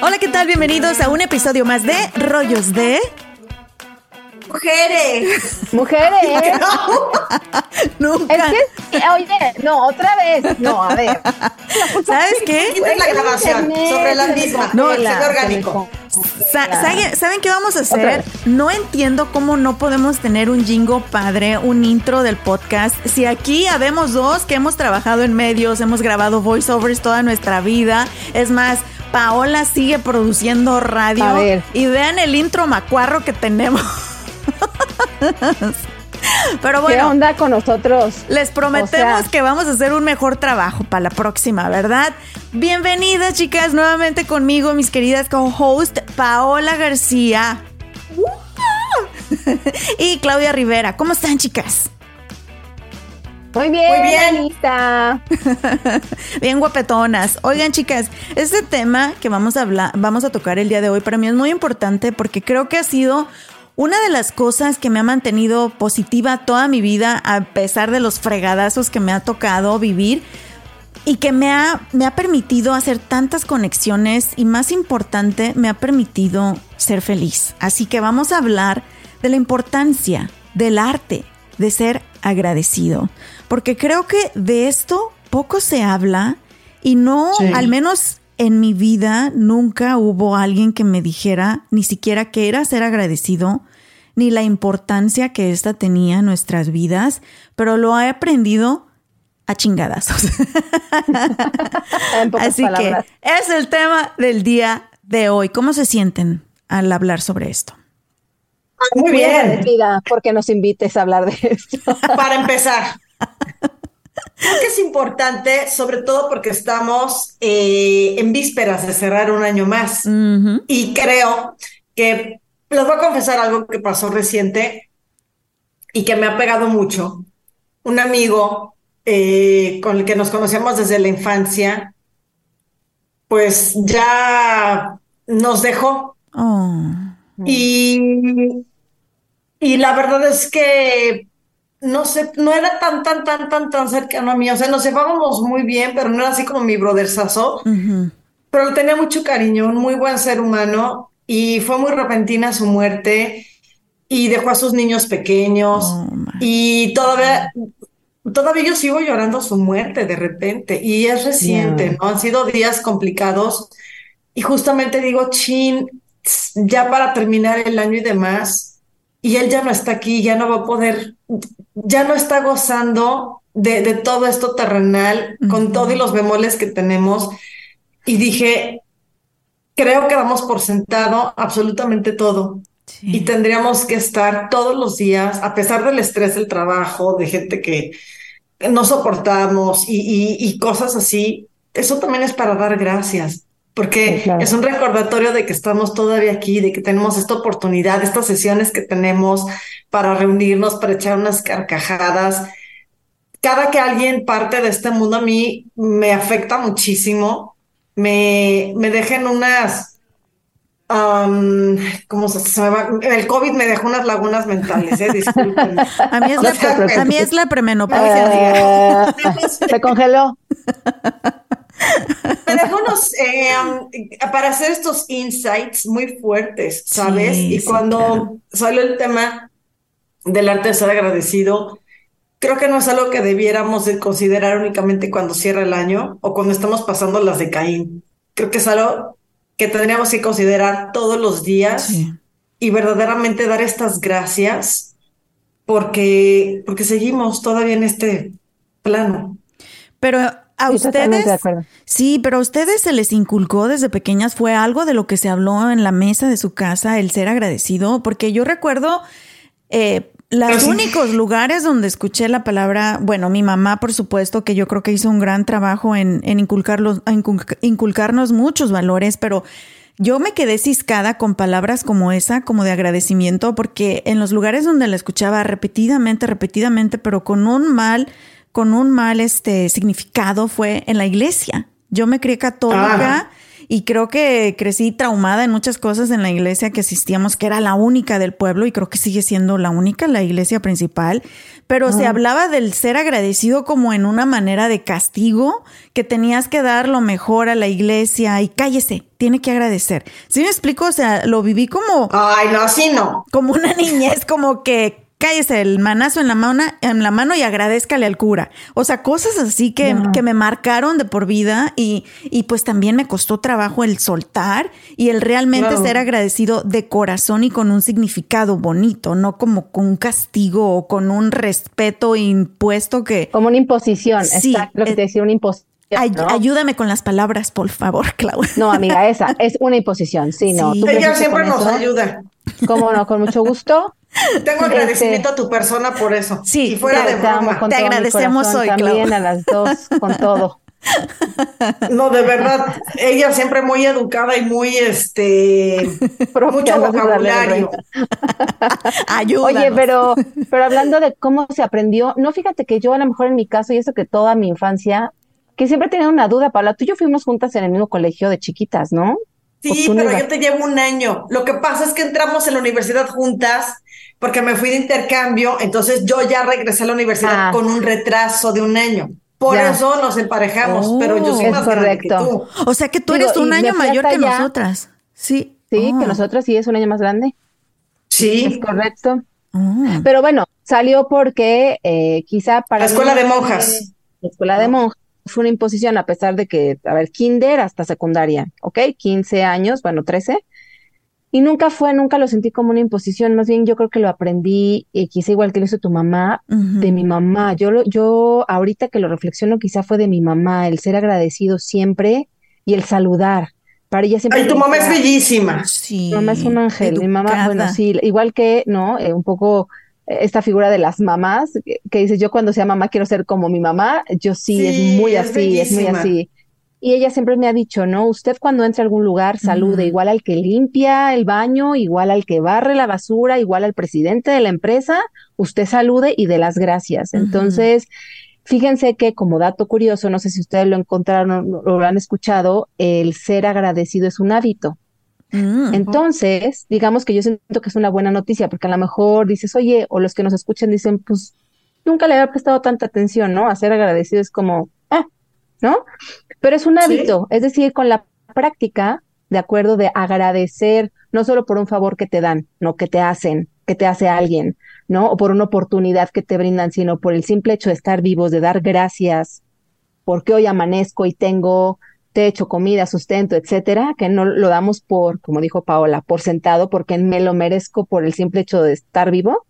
Hola, ¿qué tal? Bienvenidos a un episodio más de Rollos de Mujeres. Mujeres. Nunca. Es que, oye, no, otra vez. No, a ver. ¿Sabes qué? Es la grabación sobre la misma. No, el orgánico. Sa- ¿saben- ¿Saben qué vamos a hacer? No entiendo cómo no podemos tener un jingo padre, un intro del podcast. Si aquí habemos dos que hemos trabajado en medios, hemos grabado voiceovers toda nuestra vida. Es más, Paola sigue produciendo radio. A ver. Y vean el intro macuarro que tenemos. Pero ¿Qué bueno. onda con nosotros? Les prometemos O sea- que vamos a hacer un mejor trabajo para la próxima, ¿verdad? Bienvenidas, chicas, nuevamente conmigo, mis queridas co-host Paola García y Claudia Rivera. ¿Cómo están, chicas? Muy bien, Muy bien. Anita. Bien guapetonas. Oigan, chicas, este tema que vamos a hablar, vamos a tocar el día de hoy para mí es muy importante porque creo que ha sido una de las cosas que me ha mantenido positiva toda mi vida a pesar de los fregadazos que me ha tocado vivir y que me ha, me ha permitido hacer tantas conexiones y más importante, me ha permitido ser feliz. Así que vamos a hablar de la importancia del arte, de ser agradecido, porque creo que de esto poco se habla y no, Sí. al menos en mi vida, nunca hubo alguien que me dijera ni siquiera que era ser agradecido, ni la importancia que esta tenía en nuestras vidas, pero lo he aprendido a chingadazos. Así palabras. que es el tema del día de hoy. ¿Cómo se sienten al hablar sobre esto? Muy bien. porque nos invites a hablar de esto. Para empezar. Creo que es importante, sobre todo porque estamos eh, en vísperas de cerrar un año más. Y creo que les voy a confesar algo que pasó reciente y que me ha pegado mucho. Un amigo eh, con el que nos conocemos desde la infancia, pues ya nos dejó. Oh. Y, y la verdad es que no sé, no era tan, tan, tan, tan, tan cercano a mí. O sea, nos llevábamos muy bien, pero no era así como mi brotherzazo. Ujú. Pero le tenía mucho cariño, un muy buen ser humano. Y fue muy repentina su muerte. Y dejó a sus niños pequeños. Oh. Y todavía, todavía yo sigo llorando su muerte de repente. Y es reciente, Ya. ¿no? Han sido días complicados. Y justamente digo, chin, ya para terminar el año y demás. Y él ya no está aquí, ya no va a poder, ya no está gozando de, de todo esto terrenal, con Ujú. todo y los bemoles que tenemos. Y dije, creo que damos por sentado absolutamente todo. Sí. Y tendríamos que estar todos los días, a pesar del estrés del trabajo, de gente que no soportamos y, y- y cosas así. Eso también es para dar gracias, porque Sí, claro. es un recordatorio de que estamos todavía aquí, de que tenemos esta oportunidad, estas sesiones que tenemos para reunirnos, para echar unas carcajadas. Cada que alguien parte de este mundo a mí me afecta muchísimo, me, me deja en unas Am, ¿cómo se, se me va? El COVID me dejó unas lagunas mentales, eh, discúlpenme. A mí es la, No te preocupes. a mí es la premenopausia. Eh, se congeló. Me dejó unos, eh, am, para hacer estos insights muy fuertes, ¿sabes? Sí, y sí, cuando claro. salió el tema del arte de ser agradecido, creo que no es algo que debiéramos de considerar únicamente cuando cierra el año o cuando estamos pasando las de Caín. Creo que es algo que tendríamos que considerar todos los días. Sí. y verdaderamente dar estas gracias porque, porque seguimos todavía en este plano. Pero a de ustedes, sí, pero a ustedes se les inculcó desde pequeñas, fue algo de lo que se habló en la mesa de su casa, el ser agradecido, porque yo recuerdo, eh, los únicos lugares donde escuché la palabra, bueno, mi mamá, por supuesto, que yo creo que hizo un gran trabajo en, en inculcarlos, inculcarnos muchos valores, pero yo me quedé ciscada con palabras como esa, como de agradecimiento, porque en los lugares donde la escuchaba repetidamente, repetidamente, pero con un mal, con un mal este significado fue en la iglesia. Yo me crié católica. Y creo que crecí traumada en muchas cosas en la iglesia que asistíamos, que era la única del pueblo y creo que sigue siendo la única, la iglesia principal. Pero se hablaba del ser agradecido como en una manera de castigo, que tenías que dar lo mejor a la iglesia y cállese, tiene que agradecer. ¿Sí me explico? O sea, lo viví como... Ay, no, así no. Como una niñez, como que cállese el manazo en la mano, en la mano y agradezcale al cura. O sea, cosas así que, que me marcaron de por vida y, y, pues también me costó trabajo el soltar y el realmente ser agradecido de corazón y con un significado bonito, no como con un castigo o con un respeto impuesto que... Como una imposición, sí, exacto, lo que te decía, una imposición. Ayúdame con las palabras, por favor, Clau. No, amiga, esa es una imposición, sí, no. Ella siempre nos ayuda. Cómo no, con mucho gusto. Tengo agradecimiento a tu persona por eso. Sí, y fuera de broma. Te agradecemos hoy, También a las dos, con todo. No, de verdad, ella siempre muy educada y muy, este, mucho vocabulario. Ayúdanos. Oye, pero, pero hablando de cómo se aprendió, no, fíjate que yo a lo mejor en mi caso, y eso que toda mi infancia, que siempre tenía una duda, Paula, tú y yo fuimos juntas en el mismo colegio de chiquitas, ¿no? Sí, pero yo te llevo un año. Lo que pasa es que entramos en la universidad juntas porque me fui de intercambio, entonces yo ya regresé a la universidad ah. con un retraso de un año. Por eso nos emparejamos, pero yo soy es más correcto. que tú. O sea que tú eres un año mayor que nosotras. Sí. Sí, que oh. nosotras sí es un año más grande. Sí. Es correcto. Oh. Pero bueno, salió porque eh, quizá para... La escuela de monjas. La escuela de monjas fue una imposición a pesar de que, a ver, kinder hasta secundaria, ¿ok? 15 años, bueno, 13. Y nunca fue, nunca lo sentí como una imposición, más bien yo creo que lo aprendí, y quizá igual que lo hizo tu mamá, de mi mamá. Yo, lo, yo ahorita que lo reflexiono, quizá fue de mi mamá, el ser agradecido siempre y el saludar. Para ella siempre. Ay, tu mamá es bellísima. Sí. Mi mamá es un ángel. Mi mamá, bueno, sí, igual que, ¿no? Eh, un poco esta figura de las mamás, que, dices, yo cuando sea mamá quiero ser como mi mamá, yo sí, es muy así, es muy así. Y ella siempre me ha dicho, ¿no? Usted cuando entre a algún lugar salude igual al que limpia el baño, igual al que barre la basura, igual al presidente de la empresa, usted salude y dé las gracias. Entonces, fíjense que como dato curioso, no sé si ustedes lo encontraron o lo han escuchado, el ser agradecido es un hábito. Mm. Entonces, digamos que yo siento que es una buena noticia, porque a lo mejor dices, oye, o los que nos escuchan dicen, pues nunca le había prestado tanta atención, ¿no? A ser agradecido es como, ¿no? Pero es un hábito, es decir, con la práctica, de acuerdo, de agradecer, no solo por un favor que te dan, no que te hacen, que te hace alguien, ¿no? O por una oportunidad que te brindan, sino por el simple hecho de estar vivos, de dar gracias, porque hoy amanezco y tengo techo, comida, sustento, etcétera, que no lo damos por, como dijo Paola, por sentado, porque me lo merezco por el simple hecho de estar vivo,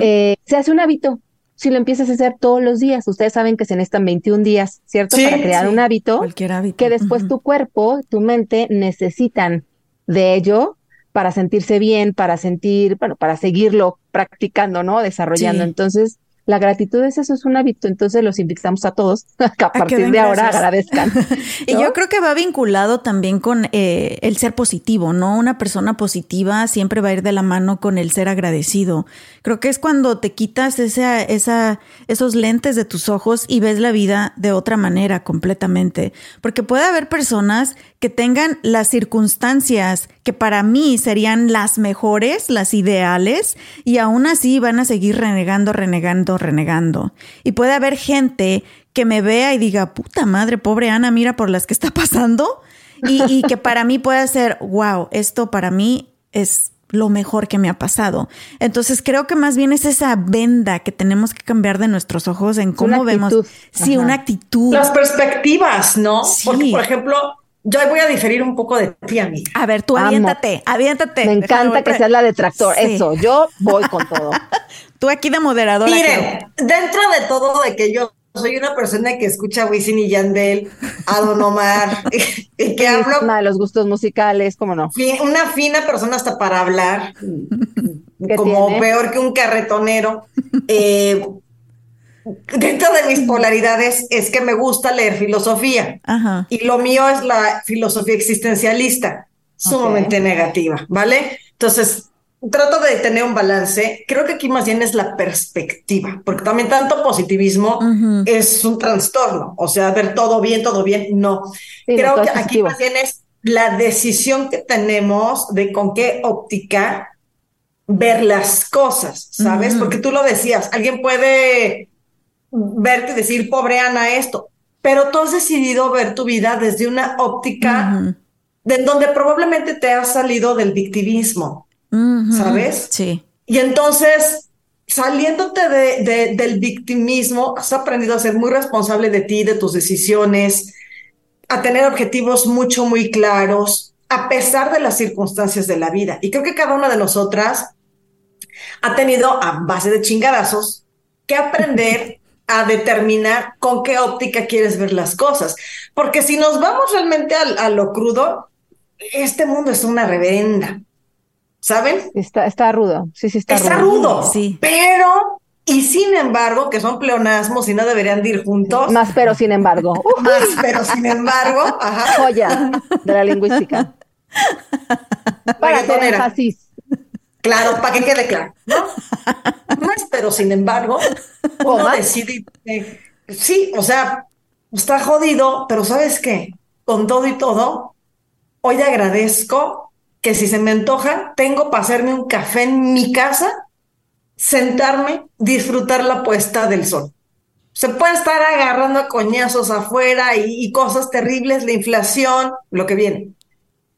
eh, se hace un hábito. Si lo empiezas a hacer todos los días, ustedes saben que se necesitan 21 días, ¿cierto? Para crear un hábito, que después tu cuerpo, tu mente necesitan de ello para sentirse bien, para sentir, bueno, para seguirlo practicando, ¿no? Desarrollando. Entonces, la gratitud es eso, es un hábito, entonces los invitamos a todos a, a partir de ahora agradezcan. y yo creo que va vinculado también con eh, el ser positivo, ¿no? Una persona positiva siempre va a ir de la mano con el ser agradecido. Creo que es cuando te quitas esa, esa, esos lentes de tus ojos y ves la vida de otra manera completamente. Porque puede haber personas que tengan las circunstancias que para mí serían las mejores, las ideales, y aún así van a seguir renegando, renegando, renegando. Y puede haber gente que me vea y diga, puta madre, pobre Ana, mira por las que está pasando. Y, que para mí pueda ser, wow, esto para mí es lo mejor que me ha pasado. Entonces creo que más bien es esa venda que tenemos que cambiar de nuestros ojos en cómo vemos. Sí, una actitud. Las perspectivas, ¿no? Porque, por ejemplo, yo voy a diferir un poco de ti, a mí. A ver, tú aviéntate, aviéntate. Me encanta que seas la detractor. Eso, yo voy con todo. tú aquí de moderadora. Miren, dentro de todo de que yo soy una persona que escucha a Wisin y Yandel, a Don Omar, y, que hablo... de los gustos musicales, ¿cómo no? Una fina persona hasta para hablar. como peor que un carretonero. Eh, dentro de mis polaridades es que me gusta leer filosofía y lo mío es la filosofía existencialista, sumamente negativa, ¿vale? Entonces, trato de tener un balance. Creo que aquí más bien es la perspectiva, porque también tanto positivismo es un trastorno, o sea, ver todo bien, todo bien, no. Creo que aquí más bien es la decisión que tenemos de con qué óptica ver las cosas, ¿sabes? Porque tú lo decías, alguien puede verte y decir, pobre Ana, esto, pero tú has decidido ver tu vida desde una óptica de donde probablemente te has salido del victimismo ¿sabes? Sí. Y entonces, saliéndote de, del victimismo, has aprendido a ser muy responsable de ti, de tus decisiones, a tener objetivos mucho, muy claros, a pesar de las circunstancias de la vida. Y creo que cada una de nosotras ha tenido, a base de chingadazos, que aprender a determinar con qué óptica quieres ver las cosas. Porque si nos vamos realmente a, a lo crudo, este mundo es una reverenda. ¿saben? Está, está rudo, sí, sí, está, está rudo. Sí. Pero, y sin embargo, que son pleonasmos y no deberían ir juntos. Más pero sin embargo. Más pero sin embargo, ajá. Joya de la lingüística. Para hacer énfasis. Claro, para que quede claro, ¿no? Más pero sin embargo, uno decide, sí, o sea, está jodido, pero ¿sabes qué? Con todo y todo, hoy agradezco que si se me antoja, tengo para hacerme un café en mi casa, sentarme, disfrutar la puesta del sol. Se puede estar agarrando a coñazos afuera y, cosas terribles, la inflación, lo que viene.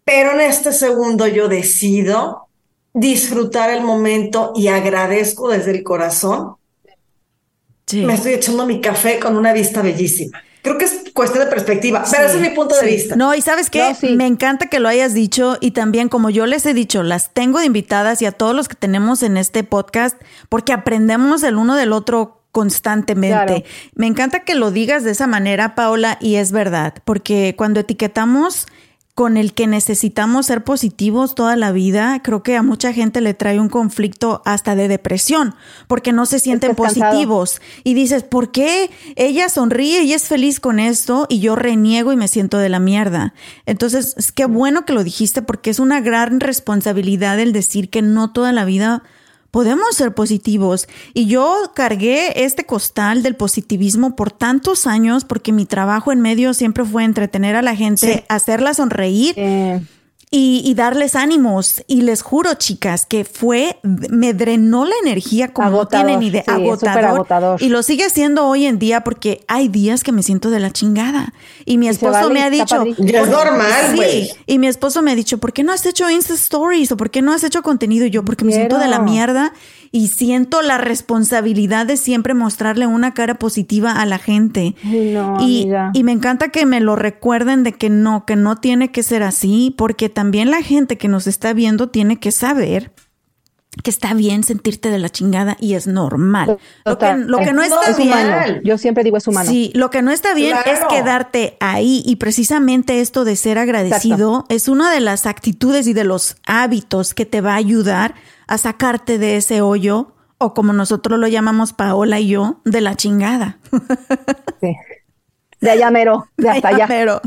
Pero en este segundo yo decido disfrutar el momento y agradezco desde el corazón. Me estoy echando mi café con una vista bellísima. Creo que es cuestión de perspectiva, pero ese es mi punto de vista. No, y sabes qué, me encanta que lo hayas dicho y también como yo les he dicho, las tengo de invitadas y a todos los que tenemos en este podcast porque aprendemos el uno del otro constantemente. Me encanta que lo digas de esa manera, Paola, y es verdad, porque cuando etiquetamos con el que necesitamos ser positivos toda la vida, creo que a mucha gente le trae un conflicto hasta de depresión, porque no se sienten positivos. Y dices, ¿por qué ella sonríe y es feliz con esto y yo reniego y me siento de la mierda? Entonces, es que bueno que lo dijiste porque es una gran responsabilidad el decir que no toda la vida podemos ser positivos. Y yo cargué este costal del positivismo por tantos años porque mi trabajo en medio siempre fue entretener a la gente, hacerla sonreír y, darles ánimos. Y les juro, chicas, que fue, me drenó la energía como no tienen idea. agotador, Y lo sigue siendo hoy en día porque hay días que me siento de la chingada. Y mi esposo me ha dicho. es normal, Sí. Y mi esposo me ha dicho, ¿por qué no has hecho Insta Stories? ¿O por qué no has hecho contenido? Y yo, porque me siento de la mierda y siento la responsabilidad de siempre mostrarle una cara positiva a la gente. y, y me encanta que me lo recuerden de que no, que no tiene que ser así, porque también la gente que nos está viendo tiene que saber que está bien sentirte de la chingada y es normal. Lo que, no está bien. Yo siempre digo es humano. Sí, lo que no está bien es quedarte ahí y precisamente esto de ser agradecido es una de las actitudes y de los hábitos que te va a ayudar a sacarte de ese hoyo o como nosotros lo llamamos Paola y yo, de la chingada. Sí. De allá mero, de hasta allá. Mero.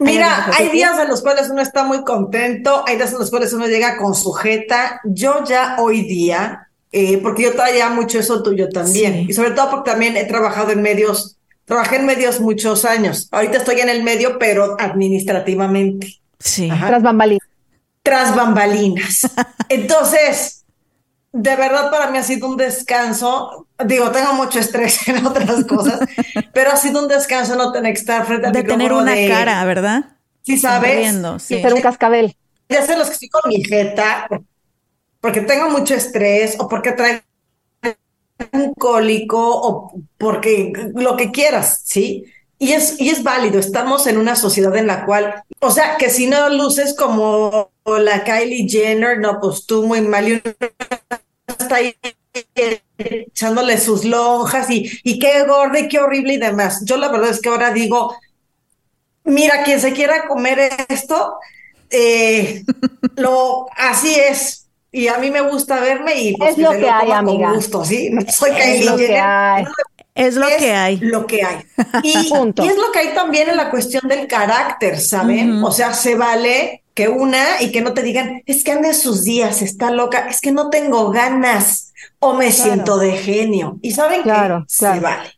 Mira, hay días en los cuales uno está muy contento, hay días en los cuales uno llega con sujeta. Yo ya hoy día, eh, porque yo traía mucho eso tuyo también, y sobre todo porque también he trabajado en medios, trabajé en medios muchos años. Ahorita estoy en el medio, pero administrativamente. Sí. Tras bambalinas. Tras bambalinas. Entonces, de verdad para mí ha sido un descanso. Digo, tengo mucho estrés en otras cosas, pero ha sido un descanso no tener que estar frente al De tener una cara, ¿verdad? Sí, ¿sabes? Sí. Ser un cascabel. Ya sé los que estoy con mi jeta, porque tengo mucho estrés o porque traigo un cólico o porque lo que quieras, ¿sí? Y es, y es válido, estamos en una sociedad en la cual, o sea, que si no luces como la Kylie Jenner, no, pues tú muy mal y está ahí echándole sus lonjas y, y qué gorda y qué horrible y demás. Yo la verdad es que ahora digo, mira, quien se quiera comer esto, eh, lo, así es. y a mí me gusta verme y pues, es lo que, hay, amiga. Con gusto, ¿sí? No soy es lo que hay. Es lo que hay. Lo que hay. Y, y, es lo que hay también en la cuestión del carácter, ¿saben? O sea, se vale que una y que no te digan, es que anda en sus días, está loca, es que no tengo ganas o me siento de genio. Y saben claro, que se vale.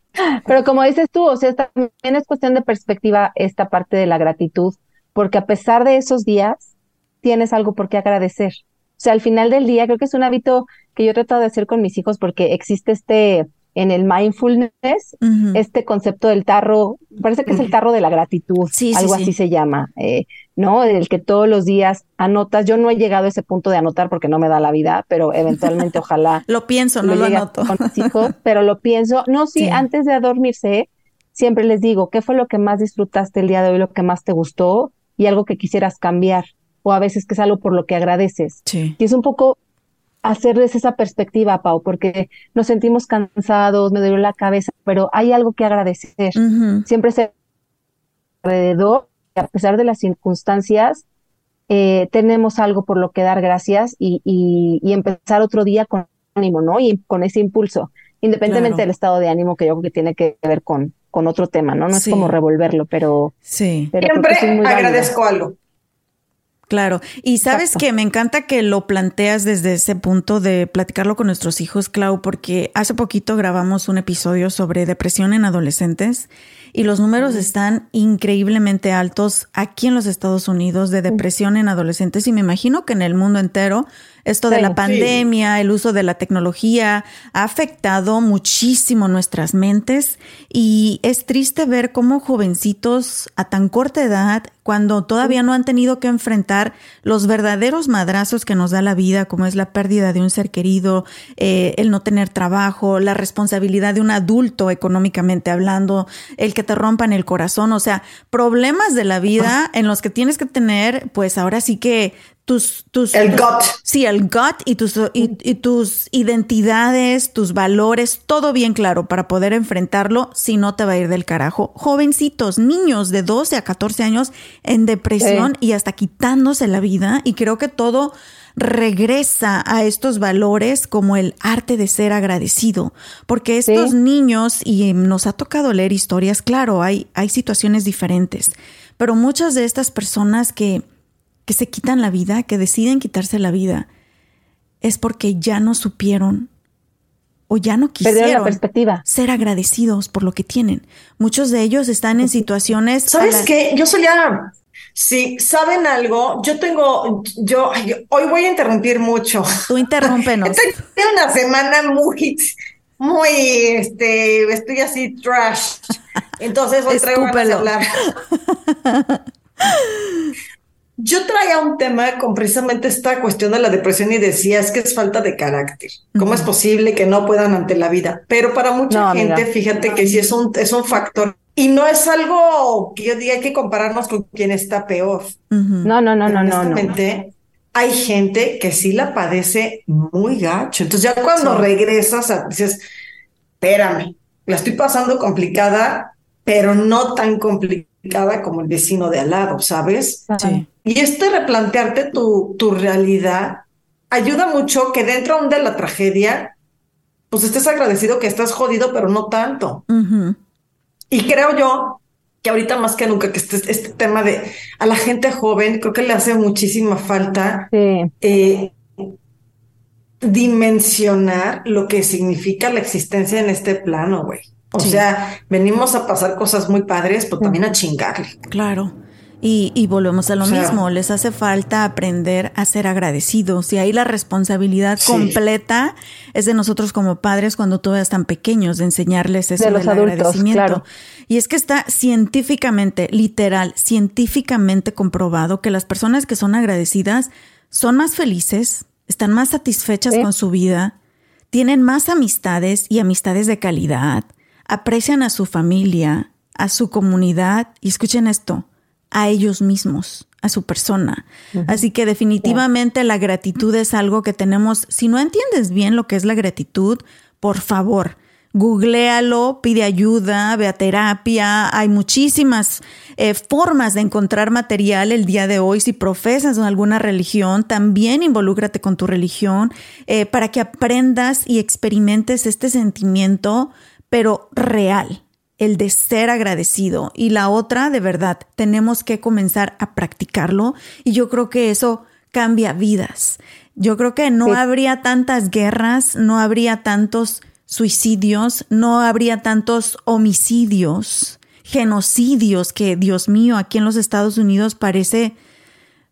Pero como dices tú, o sea, también es cuestión de perspectiva esta parte de la gratitud, porque a pesar de esos días, tienes algo por qué agradecer. O sea, al final del día, creo que es un hábito que yo he tratado de hacer con mis hijos porque existe este en el mindfulness, este concepto del tarro, parece que es el tarro de la gratitud, algo así se llama, eh, ¿no? El que todos los días anotas. Yo no he llegado a ese punto de anotar porque no me da la vida, pero eventualmente ojalá. lo pienso, no lo, anoto. Con mis hijos, pero lo pienso. No, sí, antes de dormirse, siempre les digo, ¿qué fue lo que más disfrutaste el día de hoy, lo que más te gustó y algo que quisieras cambiar? O a veces que es algo por lo que agradeces. Sí. Y es un poco hacerles esa perspectiva, Pau, porque nos sentimos cansados, me duele la cabeza, pero hay algo que agradecer. Siempre se alrededor, a pesar de las circunstancias, eh, tenemos algo por lo que dar gracias y, y, empezar otro día con ánimo, ¿no? Y con ese impulso, independientemente del estado de ánimo que yo creo que tiene que ver con, con otro tema, ¿no? No es como revolverlo, pero... Sí. Siempre agradezco algo. Claro, y sabes que me encanta que lo planteas desde ese punto de platicarlo con nuestros hijos, Clau, porque hace poquito grabamos un episodio sobre depresión en adolescentes y los números están increíblemente altos aquí en los Estados Unidos de depresión en adolescentes y me imagino que en el mundo entero esto de la pandemia, el uso de la tecnología ha afectado muchísimo nuestras mentes. Y es triste ver cómo jovencitos a tan corta edad, cuando todavía no han tenido que enfrentar los verdaderos madrazos que nos da la vida, como es la pérdida de un ser querido, eh, el no tener trabajo, la responsabilidad de un adulto económicamente hablando, el que te rompan el corazón, o sea, problemas de la vida en los que tienes que tener, pues ahora sí que tus, tus el gut. Sí, el gut y tus, y, tus identidades, tus valores, todo bien claro para poder enfrentarlo, si no te va a ir del carajo. Jovencitos, niños de 12 a 14 años en depresión y hasta quitándose la vida y creo que todo regresa a estos valores como el arte de ser agradecido, porque estos niños, y nos ha tocado leer historias, claro, hay, hay situaciones diferentes, pero muchas de estas personas que que se quitan la vida, que deciden quitarse la vida, es porque ya no supieron o ya no quisieron ser agradecidos por lo que tienen. Muchos de ellos están en situaciones. ¿Sabes qué? Yo solía. Sí, ¿saben algo? Yo tengo, yo, hoy voy a interrumpir mucho. Tú interrúmpenos. Tengo una semana muy, muy, este, estoy así trash. Entonces hoy traigo a hablar. Yo traía un tema con precisamente esta cuestión de la depresión y decía, es que es falta de carácter. ¿Cómo es posible que no puedan ante la vida? Pero para mucha gente, fíjate que sí es un, es un factor. Y no es algo que yo diga que compararnos con quien está peor. No, no, no, no, no, Hay gente que sí la padece muy gacho. Entonces ya cuando regresas, dices, espérame, la estoy pasando complicada, pero no tan complicada como el vecino de al lado, ¿sabes? Sí. Y este replantearte tu, tu realidad ayuda mucho que dentro de la tragedia, pues estés agradecido que estás jodido, pero no tanto. Y creo yo que ahorita más que nunca que este, este tema de a la gente joven, creo que le hace muchísima falta eh, dimensionar lo que significa la existencia en este plano, güey. O sea, venimos a pasar cosas muy padres, pero también a chingarle. Claro. Y, volvemos a lo mismo, les hace falta aprender a ser agradecidos y ahí la responsabilidad completa es de nosotros como padres cuando todavía están pequeños, de enseñarles eso del agradecimiento. Y es que está científicamente, literal, científicamente comprobado que las personas que son agradecidas son más felices, están más satisfechas con su vida, tienen más amistades y amistades de calidad, aprecian a su familia, a su comunidad y escuchen esto, a ellos mismos, a su persona. Así que definitivamente la gratitud es algo que tenemos, si no entiendes bien lo que es la gratitud, por favor, googlealo, pide ayuda, ve a terapia. Hay muchísimas eh, formas de encontrar material el día de hoy. Si profesas alguna religión, también involúcrate con tu religión eh, para que aprendas y experimentes este sentimiento, pero real, el de ser agradecido. Y la otra, de verdad, tenemos que comenzar a practicarlo. Y yo creo que eso cambia vidas. Yo creo que no habría tantas guerras, no habría tantos suicidios, no habría tantos homicidios, genocidios que, Dios mío, aquí en los Estados Unidos parece,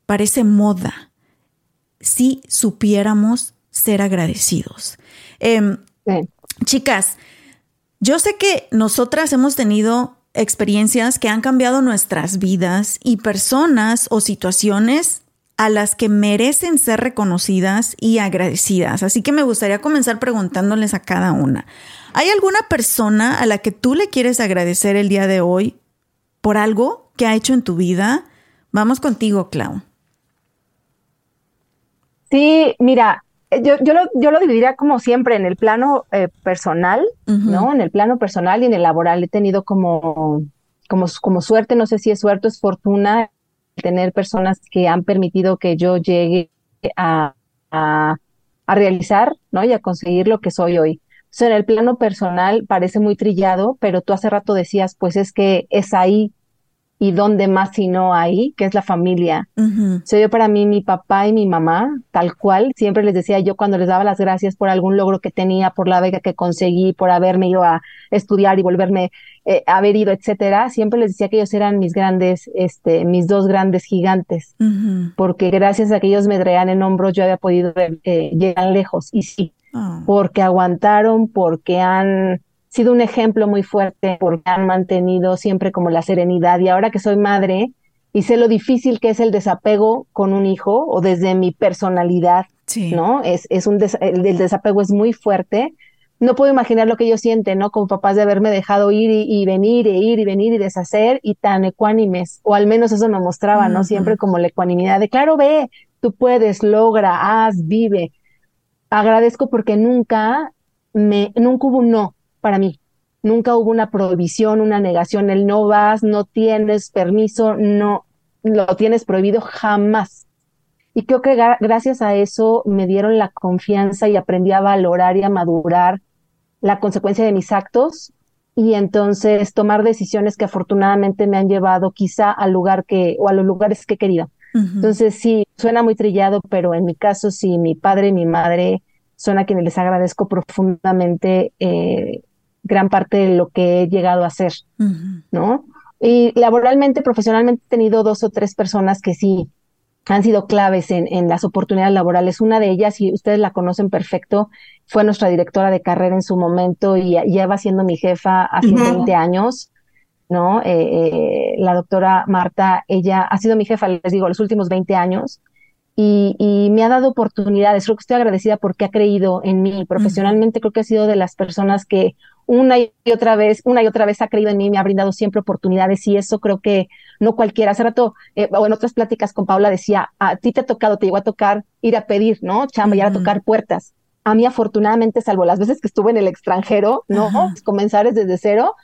parece moda. Si supiéramos ser agradecidos. Em, chicas, yo sé que nosotras hemos tenido experiencias que han cambiado nuestras vidas y personas o situaciones a las que merecen ser reconocidas y agradecidas. Así que me gustaría comenzar preguntándoles a cada una. ¿Hay alguna persona a la que tú le quieres agradecer el día de hoy por algo que ha hecho en tu vida? Vamos contigo, Clau. Sí, mira, yo, yo, lo, yo lo dividiría como siempre en el plano eh, personal, ¿no? En el plano personal y en el laboral. He tenido como, como, como suerte, no sé si es suerte o es fortuna, tener personas que han permitido que yo llegue a, a, realizar, ¿no? Y a conseguir lo que soy hoy. O en el plano personal parece muy trillado, pero tú hace rato decías, pues es que es ahí y dónde más si no ahí, que es la familia. Soy yo para mí mi papá y mi mamá, tal cual. Siempre les decía yo cuando les daba las gracias por algún logro que tenía, por la beca que conseguí, por haberme ido a estudiar y volverme eh, haber ido, etcétera. Siempre les decía que ellos eran mis grandes, este, mis dos grandes gigantes, porque gracias a que ellos me traían en hombros yo había podido eh, llegar lejos. Y sí, ah. porque aguantaron, porque han sido un ejemplo muy fuerte porque han mantenido siempre como la serenidad y ahora que soy madre y sé lo difícil que es el desapego con un hijo o desde mi personalidad, ¿no? Es, es un el, desapego es muy fuerte. No puedo imaginar lo que ellos sienten, ¿no? Como papás de haberme dejado ir y, venir e ir y venir y deshacer y tan ecuánimes, o al menos eso me mostraba, ¿no? Siempre como la ecuanimidad de, claro, ve, tú puedes, logra, haz, vive. Agradezco porque nunca me, nunca hubo un no, para mí. Nunca hubo una prohibición, una negación, el no vas, no tienes permiso, no lo tienes prohibido jamás. Y creo que gracias a eso me dieron la confianza y aprendí a valorar y a madurar la consecuencia de mis actos y entonces tomar decisiones que afortunadamente me han llevado quizá al lugar que o a los lugares que he querido. Entonces sí, suena muy trillado, pero en mi caso sí, mi padre y mi madre son a quienes les agradezco profundamente eh, gran parte de lo que he llegado a hacer, ¿no? Y laboralmente, profesionalmente he tenido dos o tres personas que sí han sido claves en, en, las oportunidades laborales. Una de ellas, y ustedes la conocen perfecto, fue nuestra directora de carrera en su momento y lleva siendo mi jefa hace 20 años, ¿no? Eh, eh, la doctora Marta, ella ha sido mi jefa, les digo, los últimos 20 años y, y, me ha dado oportunidades. Creo que estoy agradecida porque ha creído en mí. Profesionalmente creo que ha sido de las personas que una y otra vez, una y otra vez ha creído en mí, me ha brindado siempre oportunidades y eso creo que no cualquiera. Hace rato, eh, o en otras pláticas con Paula decía, a ti te ha tocado, te llegó a tocar ir a pedir, ¿no? Chamba, y a tocar puertas. A mí afortunadamente, salvo las veces que estuve en el extranjero, ¿no? Comenzar desde cero,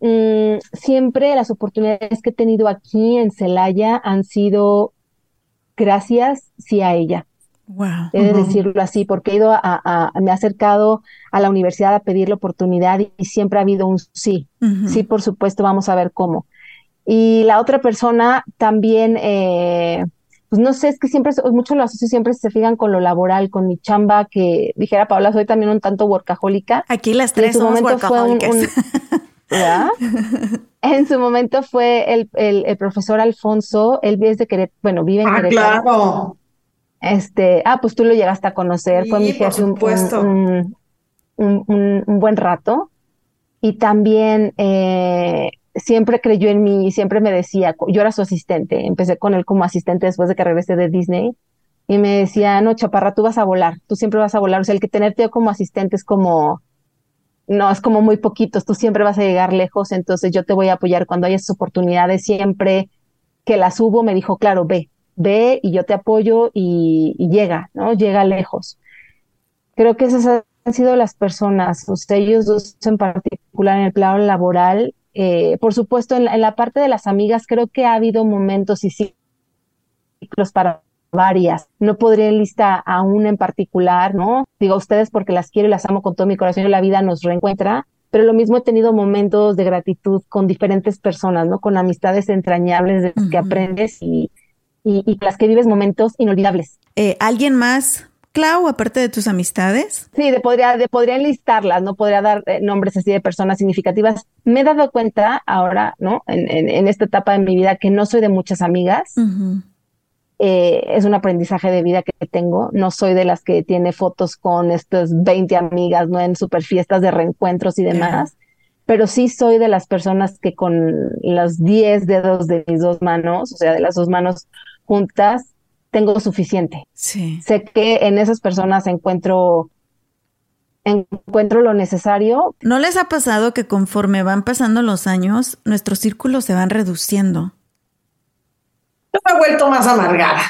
mm, siempre las oportunidades que he tenido aquí en Celaya han sido gracias, sí, a ella. Wow. He de decirlo así, porque he ido a, me he acercado a la universidad a pedir la oportunidad y, siempre ha habido un sí. Sí, por supuesto, vamos a ver cómo. Y la otra persona también, eh, pues no sé, es que siempre, muchos lo asocian, siempre se fijan con lo laboral, con mi chamba, que dijera Paula, soy también un tanto workahólica. Aquí las tres somos workahólicas. en su momento fue el, el, profesor Alfonso, él vive de Querétaro, bueno, vive en ah, Querétaro. Claro. Este, ah, pues tú lo llegaste a conocer, fue mi jefe un, un, un, buen rato. Y también eh, siempre creyó en mí, siempre me decía, yo era su asistente, empecé con él como asistente después de que regresé de Disney. Y me decía, no, chaparra, tú vas a volar, tú siempre vas a volar. O sea, el que tenerte yo como asistente es como, no, es como muy poquitos, tú siempre vas a llegar lejos, entonces yo te voy a apoyar cuando haya esas oportunidades, siempre que las hubo, me dijo, claro, ve, ve y yo te apoyo y, llega, ¿no? Llega lejos. Creo que esas han sido las personas, o sea, ellos dos en particular en el plano laboral. Eh, por supuesto, en la, parte de las amigas, creo que ha habido momentos y ciclos para varias. No podría listar a una en particular, ¿no? Digo a ustedes porque las quiero y las amo con todo mi corazón y la vida nos reencuentra, pero lo mismo he tenido momentos de gratitud con diferentes personas, ¿no? Con amistades entrañables de que aprendes y, y, las que vives momentos inolvidables. Eh, ¿Alguien más Clau, aparte de tus amistades? Sí, de podría, de, podría enlistarlas, no podría dar eh, nombres así de personas significativas. Me he dado cuenta ahora, ¿no? En, en, esta etapa de mi vida que no soy de muchas amigas. Eh, es un aprendizaje de vida que tengo. No soy de las que tiene fotos con estas 20 amigas, ¿no? En super fiestas de reencuentros y demás. Pero sí soy de las personas que con los 10 dedos de mis dos manos, o sea, de las dos manos juntas, tengo suficiente. Sí. Sé que en esas personas encuentro encuentro lo necesario. ¿No les ha pasado que conforme van pasando los años, nuestros círculos se van reduciendo? Yo me he vuelto más amargada.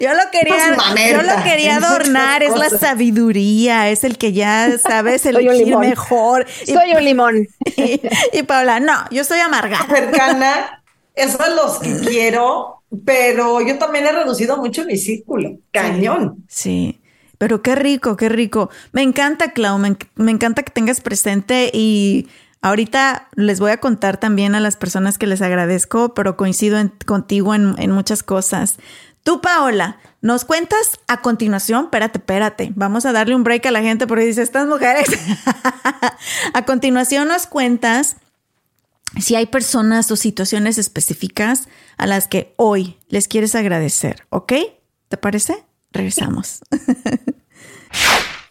Yo lo quería, yo lo quería adornar, es la sabiduría, es el que ya sabes elegir mejor. Soy un limón. Y, y, Paula, no, yo soy amargada. Cercana esos son los que quiero, pero yo también he reducido mucho mi círculo. Cañón. Sí. Pero qué rico, qué rico. Me encanta, Clau, me, encanta que tengas presente y ahorita les voy a contar también a las personas que les agradezco, pero coincido contigo en, en muchas cosas. Tú, Paola, nos cuentas a continuación, espérate, espérate, vamos a darle un break a la gente porque dice, estas mujeres. a continuación nos cuentas si hay personas o situaciones específicas a las que hoy les quieres agradecer, ¿ok? ¿Te parece? Regresamos.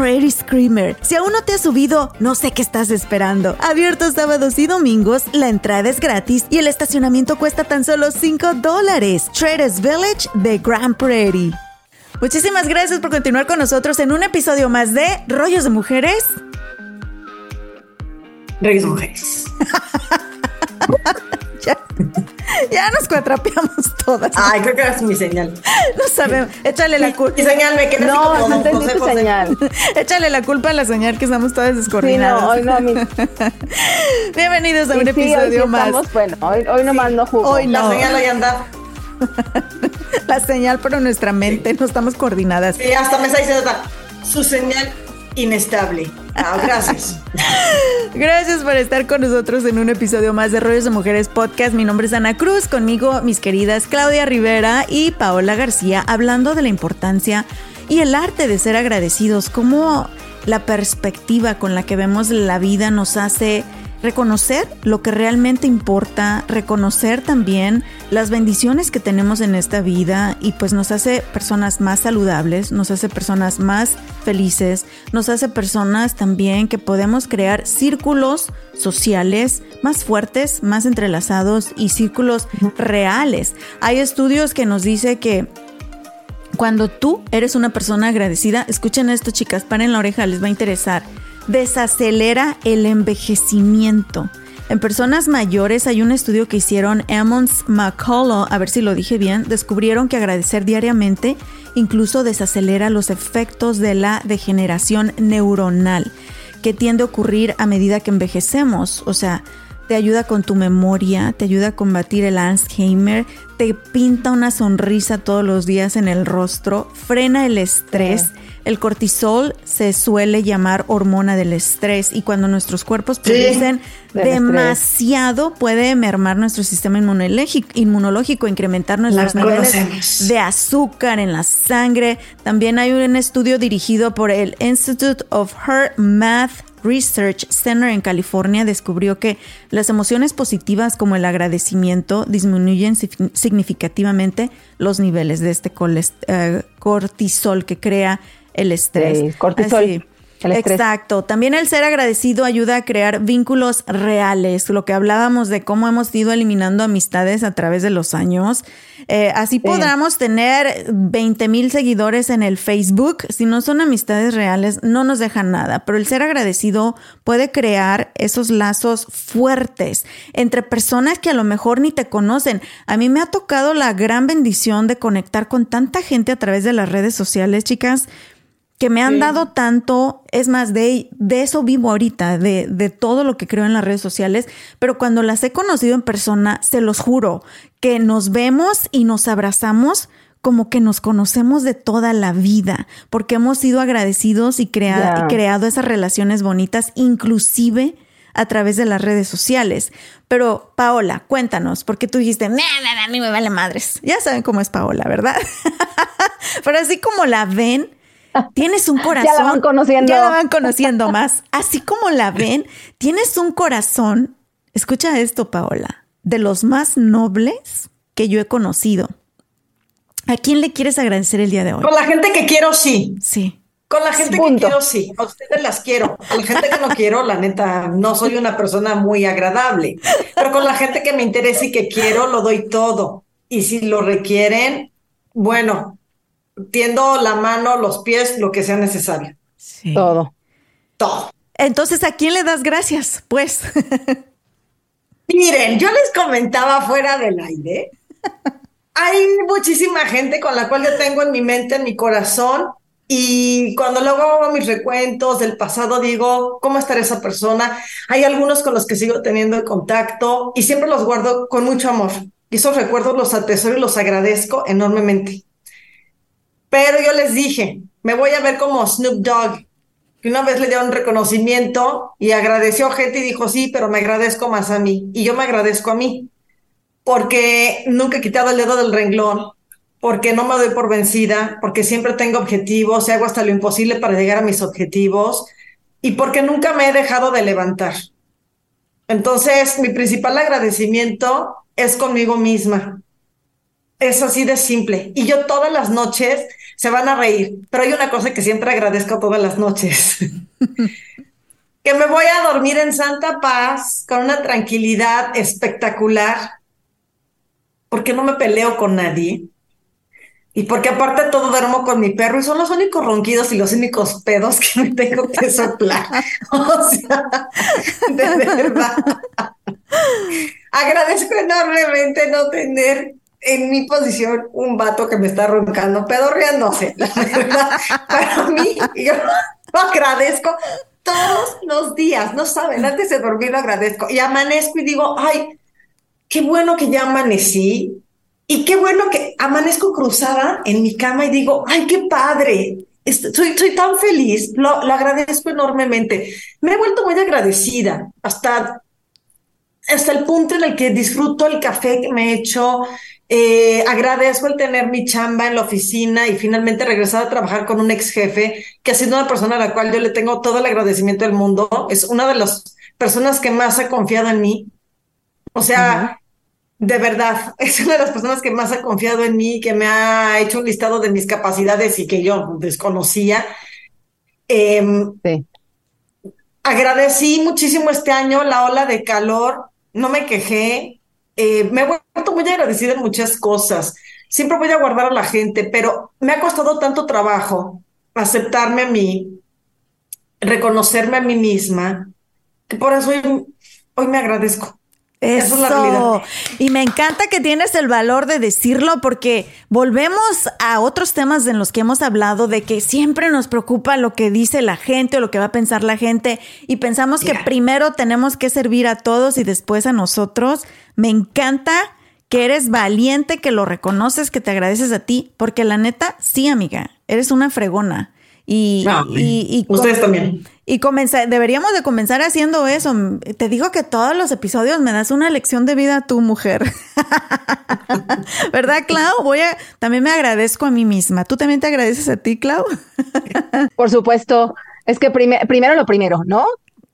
Prairie Screamer. Si aún no te has subido, no sé qué estás esperando. Abierto sábados y domingos, la entrada es gratis y el estacionamiento cuesta tan solo 5 dólares. Traders Village de Grand Prairie. Muchísimas gracias por continuar con nosotros en un episodio más de Rollos de Mujeres. Rollos de Mujeres. ya, nos cuatrapeamos todas. Ay, creo que es mi señal. No sabemos. Échale la culpa. Mi señal me queda No, no entendí tu señal. Échale la culpa a la señal que estamos todas descoordinadas. Sí, no, hoy no, Bienvenidos a un episodio más. bueno, hoy, hoy no mando jugo. Hoy no. La señal ahí anda. la señal, pero nuestra mente no estamos coordinadas. Sí, hasta me está diciendo su señal inestable. Ah, gracias. Gracias por estar con nosotros en un episodio más de Rollos de Mujeres Podcast. Mi nombre es Ana Cruz, conmigo mis queridas Claudia Rivera y Paola García, hablando de la importancia y el arte de ser agradecidos, cómo la perspectiva con la que vemos la vida nos hace reconocer lo que realmente importa, reconocer también las bendiciones que tenemos en esta vida y pues nos hace personas más saludables, nos hace personas más felices, nos hace personas también que podemos crear círculos sociales más fuertes, más entrelazados y círculos reales. Hay estudios que nos dice que cuando tú eres una persona agradecida, escuchen esto chicas, paren la oreja, les va a interesar desacelera el envejecimiento. En personas mayores hay un estudio que hicieron Emmons McCullough, a ver si lo dije bien, descubrieron que agradecer diariamente incluso desacelera los efectos de la degeneración neuronal que tiende a ocurrir a medida que envejecemos. O sea, te ayuda con tu memoria, te ayuda a combatir el Alzheimer, te pinta una sonrisa todos los días en el rostro, frena el estrés. El cortisol se suele llamar hormona del estrés y cuando nuestros cuerpos producen demasiado puede mermar nuestro sistema inmunológico, incrementar nuestros niveles de azúcar en la sangre. También hay un estudio dirigido por el Institute of Heart Math Research Center en California. Descubrió que las emociones positivas como el agradecimiento disminuyen significativamente los niveles de este eh, cortisol que crea el estrés. cortisol. Exacto. También el ser agradecido ayuda a crear vínculos reales, lo que hablábamos de cómo hemos ido eliminando amistades a través de los años. Eh, así podamos tener 20 mil seguidores en el Facebook. Si no son amistades reales, no nos dejan nada. Pero el ser agradecido puede crear esos lazos fuertes entre personas que a lo mejor ni te conocen. A mí me ha tocado la gran bendición de conectar con tanta gente a través de las redes sociales, chicas que me han dado tanto, es más, de, de eso vivo ahorita, de, de, todo lo que creo en las redes sociales, pero cuando las he conocido en persona, se los juro, que nos vemos y nos abrazamos como que nos conocemos de toda la vida, porque hemos sido agradecidos y, creado, y creado esas relaciones bonitas, inclusive a través de las redes sociales. Pero Paola, cuéntanos, porque tú dijiste, a mí me vale madres. Ya saben cómo es Paola, ¿verdad? pero así como la ven, Tienes un corazón. ya la van conociendo. Ya la van conociendo más. Así como la ven, tienes un corazón. Escucha esto, Paola. De los más nobles que yo he conocido. ¿A quién le quieres agradecer el día de hoy? Con la gente que quiero, sí. Sí. Con la gente que quiero, sí. A ustedes las quiero. Con la gente que no quiero, la neta, no soy una persona muy agradable. Pero con la gente que me interesa y que quiero, lo doy todo. Y si lo requieren, bueno, tiendo la mano, los pies, lo que sea necesario. Todo. Todo. Entonces, ¿a quién le das gracias? Pues. Miren, yo les comentaba fuera del aire. Hay muchísima gente con la cual yo tengo en mi mente, en mi corazón, y cuando luego hago mis recuentos del pasado, digo, ¿cómo estará esa persona? Hay algunos con los que sigo teniendo contacto y siempre los guardo con mucho amor. Y esos recuerdos los atesoro y los agradezco enormemente. Pero yo les dije, me voy a ver como Snoop Dogg, que una vez le dieron reconocimiento y agradeció gente y dijo, sí, pero me agradezco más a mí. Y yo me agradezco a mí, porque nunca he quitado el dedo del renglón, porque no me doy por vencida, porque siempre tengo objetivos y hago hasta lo imposible para llegar a mis objetivos, y porque nunca me he dejado de levantar. Entonces, mi principal agradecimiento es conmigo misma. Es así de simple. Y yo todas las noches se van a reír, pero hay una cosa que siempre agradezco todas las noches. que me voy a dormir en santa paz, con una tranquilidad espectacular, porque no me peleo con nadie. Y porque aparte todo duermo con mi perro y son los únicos ronquidos y los únicos pedos que me tengo que soplar. o sea, de verdad. Agradezco enormemente no tener en mi posición un vato que me está roncando, pedorreándose, la verdad. Para mí, yo lo agradezco todos los días, no saben, antes de dormir lo agradezco y amanezco y digo, ay, qué bueno que ya amanecí y qué bueno que amanezco cruzada en mi cama y digo, ay, qué padre, soy, soy tan feliz, lo, lo agradezco enormemente. Me he vuelto muy agradecida, hasta hasta el punto en el que disfruto el café que me he hecho, eh, agradezco el tener mi chamba en la oficina y finalmente regresar a trabajar con un ex jefe que ha sido una persona a la cual yo le tengo todo el agradecimiento del mundo. Es una de las personas que más ha confiado en mí. O sea, de verdad, es una de las personas que más ha confiado en mí, que me ha hecho un listado de mis capacidades y que yo desconocía. Em, sí. Agradecí muchísimo este año la ola de calor, no me quejé, eh, me he vuelto muy agradecida en muchas cosas. Siempre voy a guardar a la gente, pero me ha costado tanto trabajo aceptarme a mí, reconocerme a mí misma, que por eso, hoy me agradezco. Eso. es la realidad. Y me encanta que tienes el valor de decirlo porque volvemos a otros temas en los que hemos hablado de que siempre nos preocupa lo que dice la gente o lo que va a pensar la gente y pensamos que primero tenemos que servir a todos y después a nosotros. Me encanta que eres valiente, que lo reconoces, que te agradeces a ti, porque la neta, sí, amiga, eres una fregona. Y, y, ustedes también. Y deberíamos de comenzar haciendo eso. Te digo que todos los episodios me das una lección de vida a tu mujer. ¿Verdad, Clau? Voy a, también me agradezco a mí misma. ¿Tú también te agradeces a ti, Clau? Por supuesto. Es que primero lo primero, ¿no?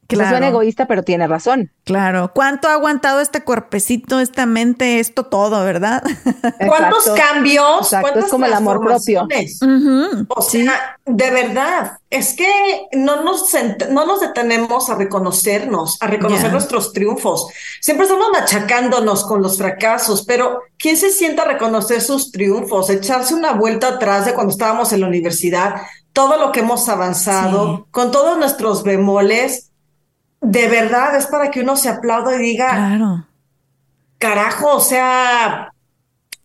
Que claro. suena egoísta, pero tiene razón. Claro. ¿Cuánto ha aguantado este cuerpecito, esta mente, esto todo, verdad? ¿Cuántos cambios? Exacto. es como el amor propio. O sea, de verdad, es que no nos, no nos detenemos a reconocernos, a reconocer nuestros triunfos. Siempre estamos machacándonos con los fracasos, pero ¿quién se sienta a reconocer sus triunfos? Echarse una vuelta atrás de cuando estábamos en la universidad, todo lo que hemos avanzado, con todos nuestros bemoles de verdad es para que uno se aplaude y diga, claro. carajo, o sea,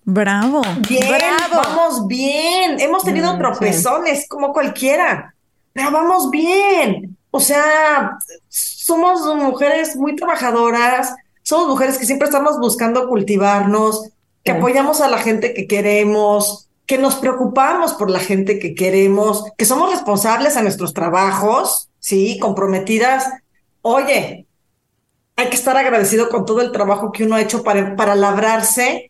bravo, bien, vamos bien, hemos tenido tropezones como cualquiera, pero vamos bien, o sea, somos mujeres muy trabajadoras, somos mujeres que siempre estamos buscando cultivarnos, que apoyamos a la gente que queremos, que nos preocupamos por la gente que queremos, que somos responsables a nuestros trabajos, sí, comprometidas oye, hay que estar agradecido con todo el trabajo que uno ha hecho para, para labrarse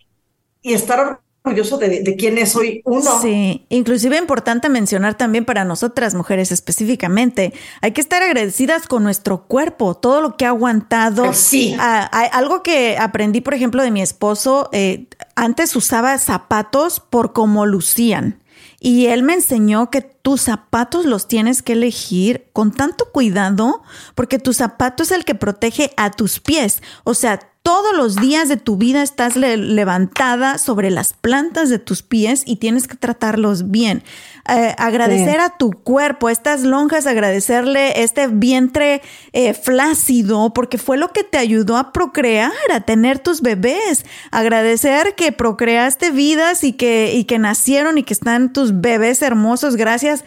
y estar orgulloso de, de, quién es hoy uno. Sí, inclusive importante mencionar también para nosotras mujeres específicamente, hay que estar agradecidas con nuestro cuerpo, todo lo que ha aguantado. Pues sí. Ah, algo que aprendí, por ejemplo, de mi esposo, eh, antes usaba zapatos por cómo lucían. Y él me enseñó que tus zapatos los tienes que elegir con tanto cuidado porque tu zapato es el que protege a tus pies. O sea, todos los días de tu vida estás levantada sobre las plantas de tus pies y tienes que tratarlos bien. Eh, agradecer a tu cuerpo, estas lonjas, agradecerle este vientre eh, flácido, porque fue lo que te ayudó a procrear, a tener tus bebés. Agradecer que procreaste vidas y que, y que nacieron y que están tus bebés hermosos gracias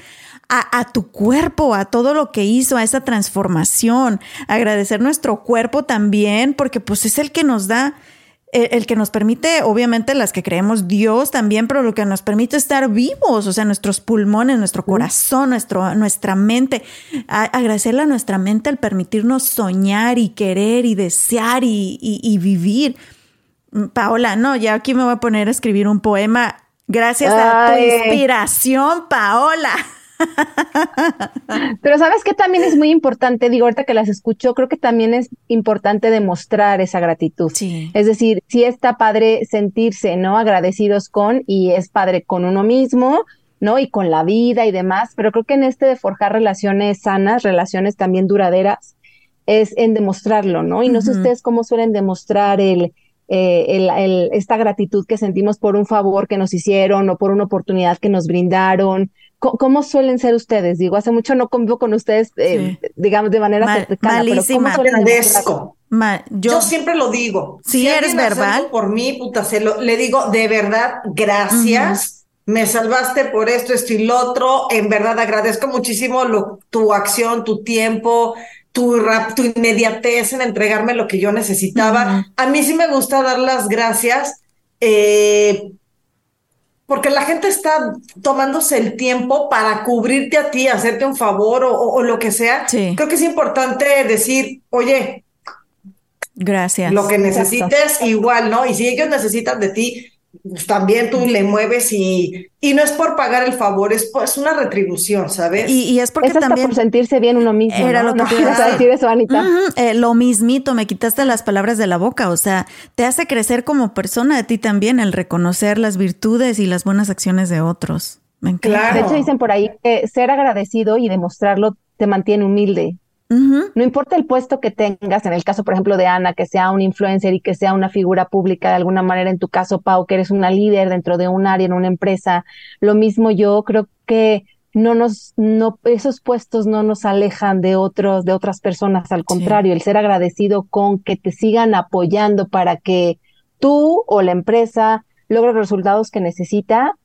a, tu cuerpo, a todo lo que hizo, a esa transformación. Agradecer nuestro cuerpo también, porque pues es el que nos da, el, que nos permite, obviamente las que creemos Dios también, pero lo que nos permite estar vivos, o sea, nuestros pulmones, nuestro corazón, nuestro, nuestra mente. agradecerle a nuestra mente el permitirnos soñar y querer y desear y, vivir. Paola, no, ya aquí me voy a poner a escribir un poema. Gracias a tu inspiración, Paola. Pero sabes que también es muy importante, digo, ahorita que las escucho, creo que también es importante demostrar esa gratitud. Es decir, si está padre sentirse, ¿no? Agradecidos con, y es padre con uno mismo, ¿no? Y con la vida y demás, pero creo que en este de forjar relaciones sanas, relaciones también duraderas, es en demostrarlo, ¿no? Y no sé ustedes cómo suelen demostrar el, eh, el, esta gratitud que sentimos por un favor que nos hicieron o por una oportunidad que nos brindaron, ¿Cómo suelen ser ustedes? Digo, hace mucho no convivo con ustedes, eh, digamos, de manera cercana, malísima. yo, siempre lo digo. Si eres verbal. Por mí, puta, se lo, le digo, de verdad, gracias. Me salvaste por esto, esto y lo otro. En verdad, agradezco muchísimo lo, tu acción, tu tiempo, tu, rap, tu inmediatez en entregarme lo que yo necesitaba. A mí sí me gusta dar las gracias. Eh, porque la gente está tomándose el tiempo para cubrirte a ti, hacerte un favor o, lo que sea. Creo que es importante decir, oye, gracias. Lo que necesites, igual, ¿no? Y si ellos necesitan de ti, pues también tú le mueves y, y no es por pagar el favor, es, es una retribución, ¿sabes? Y, es porque también... por sentirse bien uno mismo. Era lo que te a decir eso, Anita. Eh, lo mismito, me quitaste las palabras de la boca, o sea, te hace crecer como persona a ti también el reconocer las virtudes y las buenas acciones de otros. Me encanta. De hecho, dicen por ahí que ser agradecido y demostrarlo te mantiene humilde. No importa el puesto que tengas, en el caso, por ejemplo, de Ana, que sea un influencer y que sea una figura pública de alguna manera, en tu caso, Pau, que eres una líder dentro de un área, en una empresa, lo mismo yo creo que no nos, no, esos puestos no nos alejan de otros, de otras personas, al contrario, el ser agradecido con que te sigan apoyando para que tú o la empresa logre los resultados que necesita,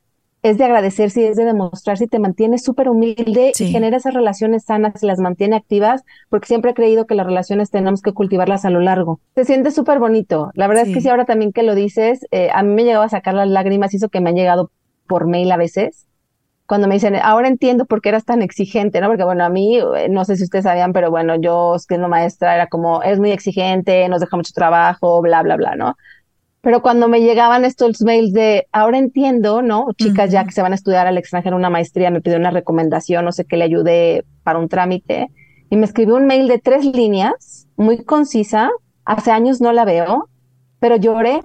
es de agradecer si es de demostrar si te mantienes súper humilde y genera esas relaciones sanas y las mantiene activas, porque siempre he creído que las relaciones tenemos que cultivarlas a lo largo. Se siente súper bonito. La verdad es que sí, ahora también que lo dices, eh, a mí me llegaba a sacar las lágrimas, hizo que me han llegado por mail a veces, cuando me dicen, ahora entiendo por qué eras tan exigente, ¿no? Porque bueno, a mí, eh, no sé si ustedes sabían, pero bueno, yo siendo maestra era como, es muy exigente, nos deja mucho trabajo, bla, bla, bla, ¿no? Pero cuando me llegaban estos mails de, ahora entiendo, ¿no? Chicas ya que se van a estudiar al extranjero una maestría, me pidió una recomendación, no sé qué le ayude para un trámite, y me escribió un mail de tres líneas, muy concisa, hace años no la veo, pero lloré,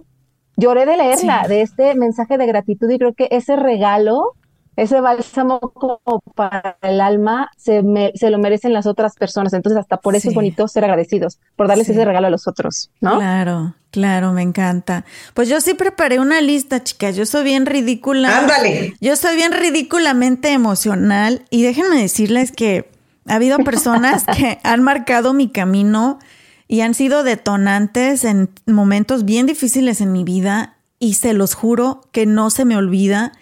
lloré de leerla, de este mensaje de gratitud, y creo que ese regalo ese bálsamo como para el alma se, se lo merecen las otras personas. Entonces, hasta por eso es bonito ser agradecidos, por darles ese regalo a los otros, ¿no? Claro, claro, me encanta. Pues yo sí preparé una lista, chicas. Yo soy bien ridícula. Ándale. Yo soy bien ridículamente emocional y déjenme decirles que ha habido personas que han marcado mi camino y han sido detonantes en momentos bien difíciles en mi vida y se los juro que no se me olvida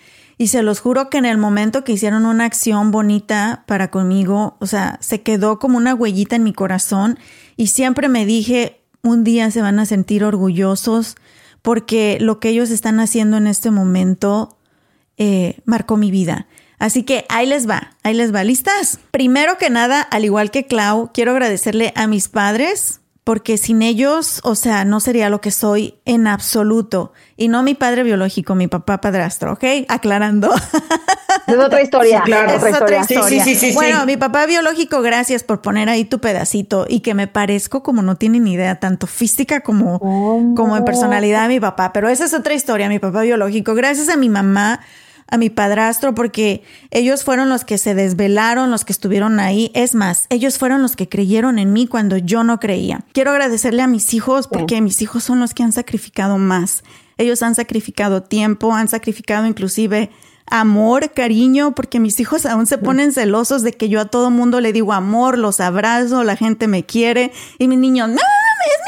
y se los juro que en el momento que hicieron una acción bonita para conmigo, o sea, se quedó como una huellita en mi corazón y siempre me dije, un día se van a sentir orgullosos porque lo que ellos están haciendo en este momento eh, marcó mi vida. Así que ahí les va, ahí les va. ¿Listas? Primero que nada, al igual que Clau, quiero agradecerle a mis padres porque sin ellos, o sea, no sería lo que soy en absoluto. Y no mi padre biológico, mi papá padrastro, ¿ok? Aclarando. Es otra historia. claro. Es otra historia. Sí, sí, sí, bueno, mi papá biológico, gracias por poner ahí tu pedacito y que me parezco como no tienen ni idea, tanto física como, como en personalidad de mi papá. Pero esa es otra historia, mi papá biológico. Gracias a mi mamá a mi padrastro porque ellos fueron los que se desvelaron, los que estuvieron ahí. Es más, ellos fueron los que creyeron en mí cuando yo no creía. Quiero agradecerle a mis hijos porque mis hijos son los que han sacrificado más. Ellos han sacrificado tiempo, han sacrificado inclusive amor, cariño, porque mis hijos aún se ponen celosos de que yo a todo mundo le digo amor, los abrazo, la gente me quiere y mi niño, no, es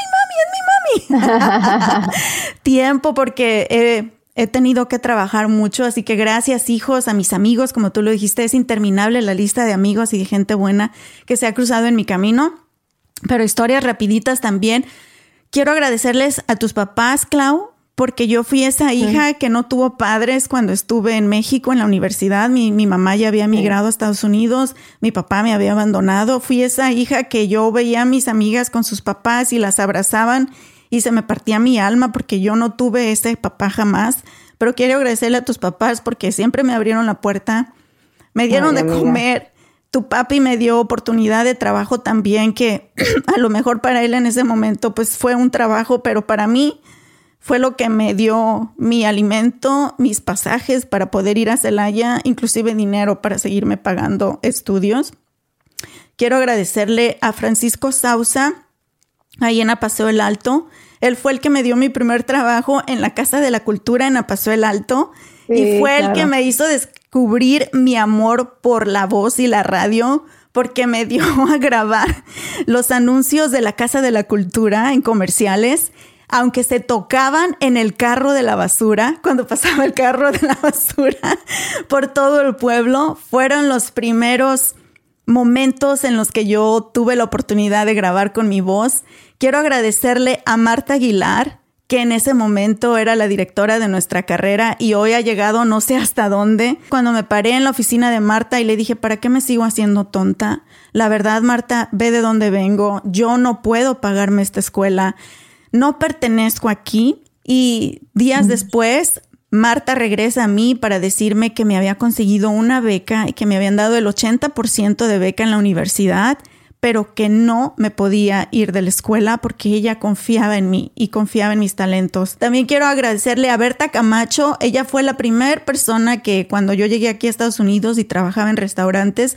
mi mami, es mi mami. tiempo porque... Eh, He tenido que trabajar mucho, así que gracias hijos, a mis amigos, como tú lo dijiste, es interminable la lista de amigos y de gente buena que se ha cruzado en mi camino. Pero historias rapiditas también. Quiero agradecerles a tus papás, Clau, porque yo fui esa hija que no tuvo padres cuando estuve en México en la universidad. Mi, mi mamá ya había migrado a Estados Unidos, mi papá me había abandonado. Fui esa hija que yo veía a mis amigas con sus papás y las abrazaban y se me partía mi alma porque yo no tuve ese papá jamás. Pero quiero agradecerle a tus papás porque siempre me abrieron la puerta, me dieron de comer. Tu papi me dio oportunidad de trabajo también, que a lo mejor para él en ese momento pues fue un trabajo, pero para mí fue lo que me dio mi alimento, mis pasajes para poder ir a Celaya, inclusive dinero para seguirme pagando estudios. Quiero agradecerle a Francisco Sausa, ahí en Apaseo el Alto, él fue el que me dio mi primer trabajo en la Casa de la Cultura en Apaso el Alto. y fue el que me hizo descubrir mi amor por la voz y la radio, porque me dio a grabar los anuncios de la Casa de la Cultura en comerciales aunque se tocaban en el carro de la basura, cuando pasaba el carro de la basura por todo el pueblo, fueron los primeros momentos en los que yo tuve la oportunidad de grabar con mi voz Quiero agradecerle a Marta Aguilar, que en ese momento era la directora de nuestra carrera y hoy ha llegado no sé hasta dónde. Cuando me paré en la oficina de Marta y le dije, ¿para qué me sigo haciendo tonta? La verdad, Marta, ve de dónde vengo. Yo no puedo pagarme esta escuela. No pertenezco aquí. Y días después, Marta regresa a mí para decirme que me había conseguido una beca y que me habían dado el 80% de beca en la universidad pero que no me podía ir de la escuela porque ella confiaba en mí y confiaba en mis talentos. También quiero agradecerle a Berta Camacho. Ella fue la primera persona que cuando yo llegué aquí a Estados Unidos y trabajaba en restaurantes,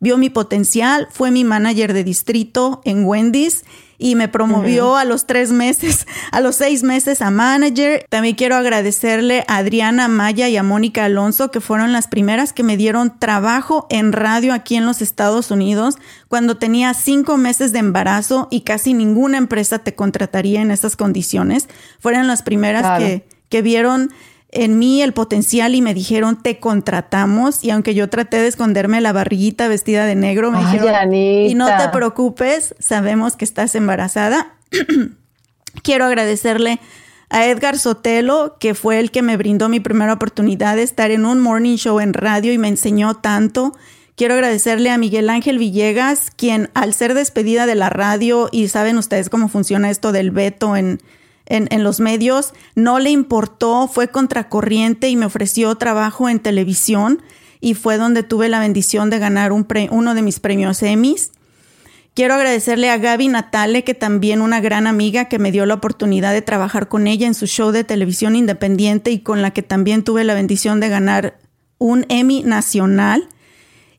vio mi potencial, fue mi manager de distrito en Wendy's y me promovió a los tres meses, a los seis meses a manager. También quiero agradecerle a Adriana Maya y a Mónica Alonso, que fueron las primeras que me dieron trabajo en radio aquí en los Estados Unidos cuando tenía cinco meses de embarazo y casi ninguna empresa te contrataría en esas condiciones. Fueron las primeras que, que vieron en mí el potencial y me dijeron, te contratamos. Y aunque yo traté de esconderme la barriguita vestida de negro, me dijeron, y no te preocupes, sabemos que estás embarazada. Quiero agradecerle a Edgar Sotelo, que fue el que me brindó mi primera oportunidad de estar en un morning show en radio y me enseñó tanto. Quiero agradecerle a Miguel Ángel Villegas, quien al ser despedida de la radio, y saben ustedes cómo funciona esto del veto en, en, los medios, no le importó, fue contracorriente y me ofreció trabajo en televisión y fue donde tuve la bendición de ganar un uno de mis premios Emmys. Quiero agradecerle a Gaby Natale, que también una gran amiga que me dio la oportunidad de trabajar con ella en su show de televisión independiente y con la que también tuve la bendición de ganar un Emmy nacional.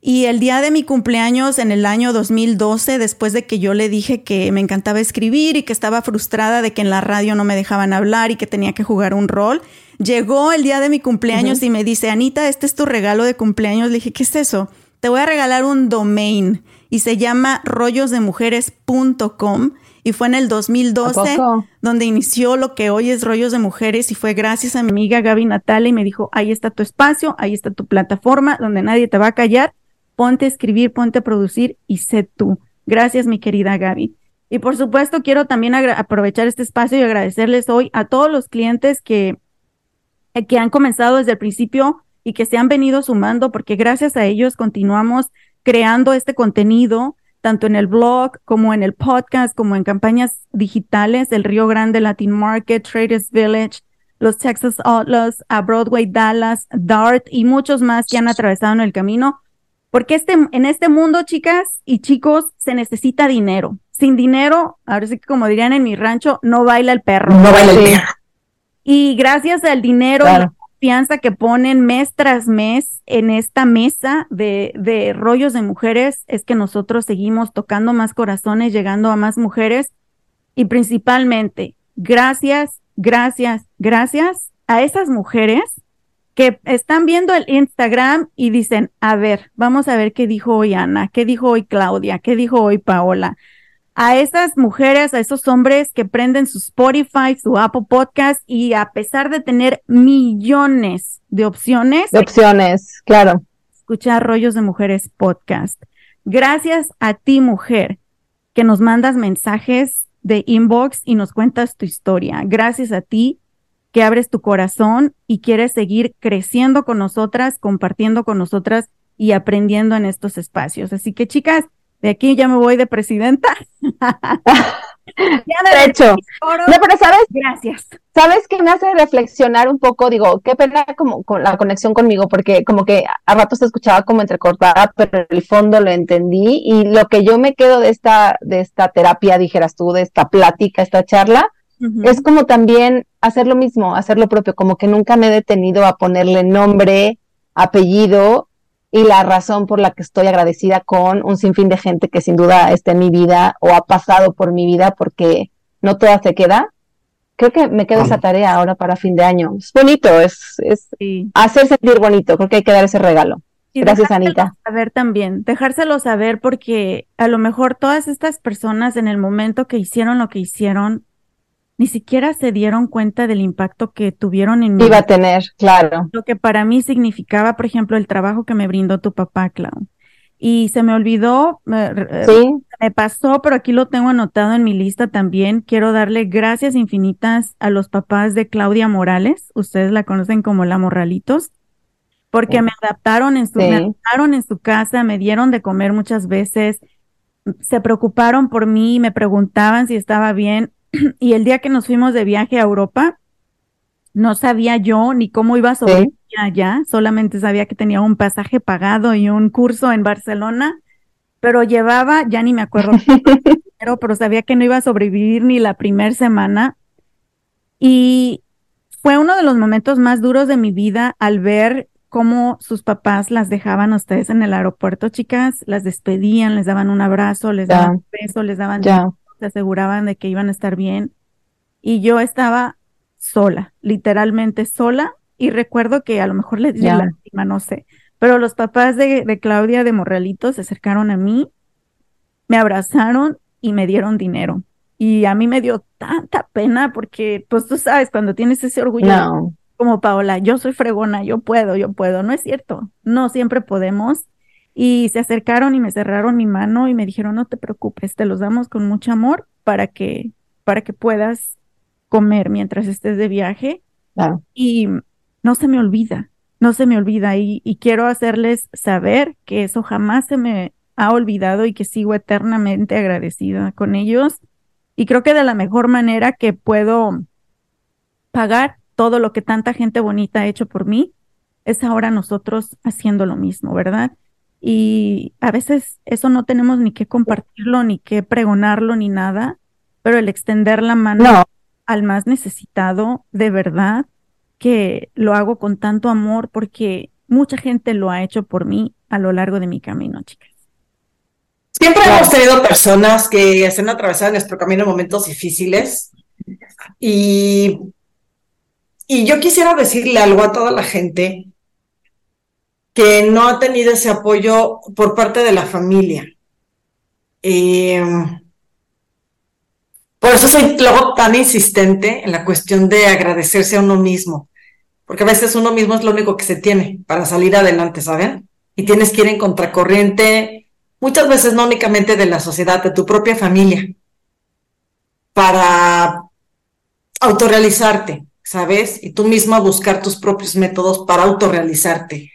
Y el día de mi cumpleaños en el año 2012, después de que yo le dije que me encantaba escribir y que estaba frustrada de que en la radio no me dejaban hablar y que tenía que jugar un rol, llegó el día de mi cumpleaños y me dice, Anita, este es tu regalo de cumpleaños. Le dije, ¿qué es eso? Te voy a regalar un domain y se llama rollosdemujeres.com y fue en el 2012 donde inició lo que hoy es Rollos de Mujeres y fue gracias a mi amiga Gaby Natale y me dijo, ahí está tu espacio, ahí está tu plataforma donde nadie te va a callar ponte a escribir, ponte a producir y sé tú. Gracias, mi querida Gaby. Y por supuesto, quiero también aprovechar este espacio y agradecerles hoy a todos los clientes que, que han comenzado desde el principio y que se han venido sumando, porque gracias a ellos continuamos creando este contenido, tanto en el blog como en el podcast, como en campañas digitales, el Río Grande Latin Market, Traders Village, los Texas Outlaws, a Broadway Dallas, Dart y muchos más que han atravesado en el camino porque este, en este mundo, chicas y chicos, se necesita dinero. Sin dinero, ahora sí que como dirían en mi rancho, no baila el perro. No baila el perro. Y gracias al dinero y la confianza que ponen mes tras mes en esta mesa de, de rollos de mujeres, es que nosotros seguimos tocando más corazones, llegando a más mujeres. Y principalmente, gracias, gracias, gracias a esas mujeres que están viendo el Instagram y dicen, a ver, vamos a ver qué dijo hoy Ana, qué dijo hoy Claudia, qué dijo hoy Paola. A esas mujeres, a esos hombres que prenden su Spotify, su Apple Podcast y a pesar de tener millones de opciones. De opciones, claro. Escuchar Rollos de Mujeres Podcast. Gracias a ti, mujer, que nos mandas mensajes de inbox y nos cuentas tu historia. Gracias a ti que abres tu corazón y quieres seguir creciendo con nosotras, compartiendo con nosotras y aprendiendo en estos espacios. Así que chicas, de aquí ya me voy de presidenta. de hecho, no, pero sabes, gracias. Sabes que me hace reflexionar un poco, digo, qué pena como con la conexión conmigo, porque como que a ratos te escuchaba como entrecortada, pero el fondo lo entendí y lo que yo me quedo de esta, de esta terapia, dijeras tú, de esta plática, esta charla, es como también hacer lo mismo, hacer lo propio, como que nunca me he detenido a ponerle nombre, apellido y la razón por la que estoy agradecida con un sinfín de gente que sin duda está en mi vida o ha pasado por mi vida porque no toda se queda. Creo que me queda esa tarea ahora para fin de año. Es bonito, es, es hacer sentir bonito. Creo que hay que dar ese regalo. Gracias, Anita. Saber también, dejárselo saber porque a lo mejor todas estas personas en el momento que hicieron lo que hicieron ni siquiera se dieron cuenta del impacto que tuvieron en mí. Iba a tener, claro. Lo que para mí significaba, por ejemplo, el trabajo que me brindó tu papá, Clau. Y se me olvidó, ¿Sí? me pasó, pero aquí lo tengo anotado en mi lista también. Quiero darle gracias infinitas a los papás de Claudia Morales. Ustedes la conocen como la Morralitos porque me adaptaron en su, me adaptaron en su casa, me dieron de comer muchas veces, se preocuparon por mí, me preguntaban si estaba bien. y el día que nos fuimos de viaje a Europa, no sabía yo ni cómo iba a sobrevivir allá, solamente sabía que tenía un pasaje pagado y un curso en Barcelona, pero llevaba, ya ni me acuerdo, pero, pero sabía que no iba a sobrevivir ni la primera semana. Y fue uno de los momentos más duros de mi vida al ver cómo sus papás las dejaban a ustedes en el aeropuerto, chicas, las despedían, les daban un abrazo, les daban un beso, les daban, se aseguraban de que iban a estar bien. Y yo estaba sola, literalmente sola, y recuerdo que a lo mejor les di lástima, no sé, pero los papás de, de Claudia de Morralito se acercaron a mí, me abrazaron y me dieron dinero. Y a mí me dio tanta pena porque, pues tú sabes, cuando tienes ese orgullo como Paola, yo soy fregona, yo puedo, yo puedo. No es cierto, no siempre podemos. Y se acercaron y me cerraron mi mano y me dijeron, no te preocupes, te los damos con mucho amor para que, para que puedas comer mientras estés de viaje. Y no se me olvida, no se me olvida. Y, y quiero hacerles saber que eso jamás se me ha olvidado y que sigo eternamente agradecida con ellos y creo que de la mejor manera que puedo pagar todo lo que tanta gente bonita ha hecho por mí, es ahora nosotros haciendo lo mismo, ¿verdad? Y a veces eso no tenemos ni que compartirlo, ni que pregonarlo, ni nada, pero el extender la mano al más necesitado, de verdad, que lo hago con tanto amor porque mucha gente lo ha hecho por mí a lo largo de mi camino, chicas. Siempre hemos tenido personas que se han atravesado nuestro camino en momentos difíciles y, y yo quisiera decirle algo a toda la gente que no ha tenido ese apoyo por parte de la familia. Em, por eso soy luego tan insistente en la cuestión de agradecerse a uno mismo, porque a veces uno mismo es lo único que se tiene para salir adelante, ¿saben? Y tienes que ir en contracorriente muchas veces no únicamente de la sociedad, de tu propia familia, para autorrealizarte, ¿sabes? Y tú misma buscar tus propios métodos para autorrealizarte.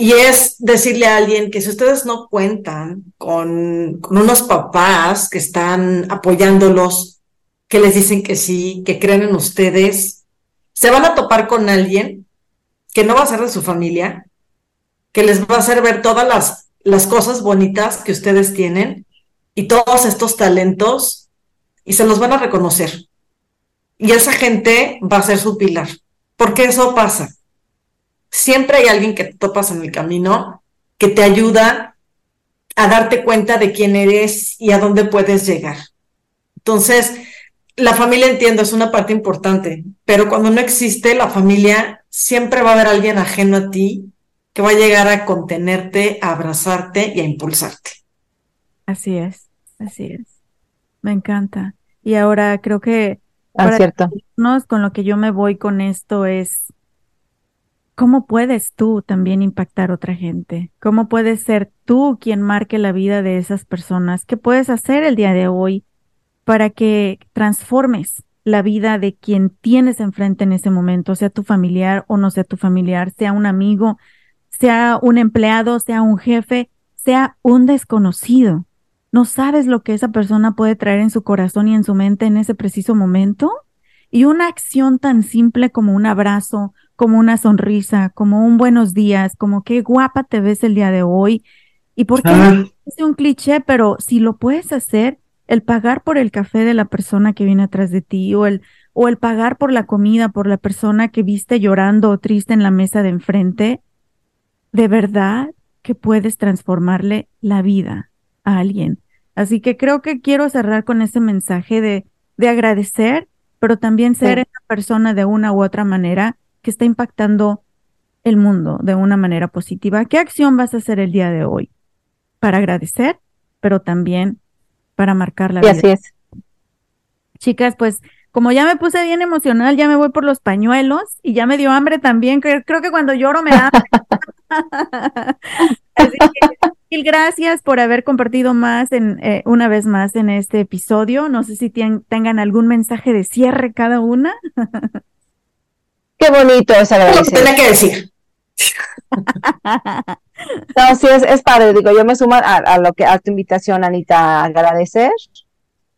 Y es decirle a alguien que si ustedes no cuentan con, unos papás que están apoyándolos, que les dicen que sí, que creen en ustedes, se van a topar con alguien que no va a ser de su familia, que les va a hacer ver todas las las cosas bonitas que ustedes tienen y todos estos talentos y se los van a reconocer. Y esa gente va a ser su pilar, porque eso pasa. Siempre hay alguien que te topas en el camino que te ayuda a darte cuenta de quién eres y a dónde puedes llegar. Entonces, la familia entiendo, es una parte importante, pero cuando no existe la familia, siempre va a haber alguien ajeno a ti que va a llegar a contenerte, a abrazarte y a impulsarte. Así es, así es. Me encanta. Y ahora creo que ah, cierto. con lo que yo me voy con esto es cómo puedes tú también impactar a otra gente, cómo puedes ser tú quien marque la vida de esas personas, qué puedes hacer el día de hoy para que transformes la vida de quien tienes enfrente en ese momento, sea tu familiar o no sea tu familiar, sea un amigo, sea un empleado, sea un jefe, sea un desconocido. No sabes lo que esa persona puede traer en su corazón y en su mente en ese preciso momento. Y una acción tan simple como un abrazo, como una sonrisa, como un buenos días, como qué guapa te ves el día de hoy. Y porque es un cliché, pero si lo puedes hacer, el pagar por el café de la persona que viene atrás de ti o el o el pagar por la comida por la persona que viste llorando o triste en la mesa de enfrente, de verdad que puedes transformarle la vida a alguien. Así que creo que quiero cerrar con ese mensaje de, de agradecer, pero también ser esa persona de una u otra manera que está impactando el mundo de una manera positiva. ¿Qué acción vas a hacer el día de hoy? Para agradecer, pero también para marcar la vida. Así es. Chicas, pues como ya me puse bien emocional, ya me voy por los pañuelos y ya me dio hambre también. Creo, creo que cuando lloro me da Así que, mil gracias por haber compartido más en eh, una vez más en este episodio. No sé si tengan algún mensaje de cierre cada una. Qué bonito es agradecer. Tiene que decir. no, sí, es, es, padre. Digo, yo me sumo a, lo que a tu invitación, Anita, a agradecer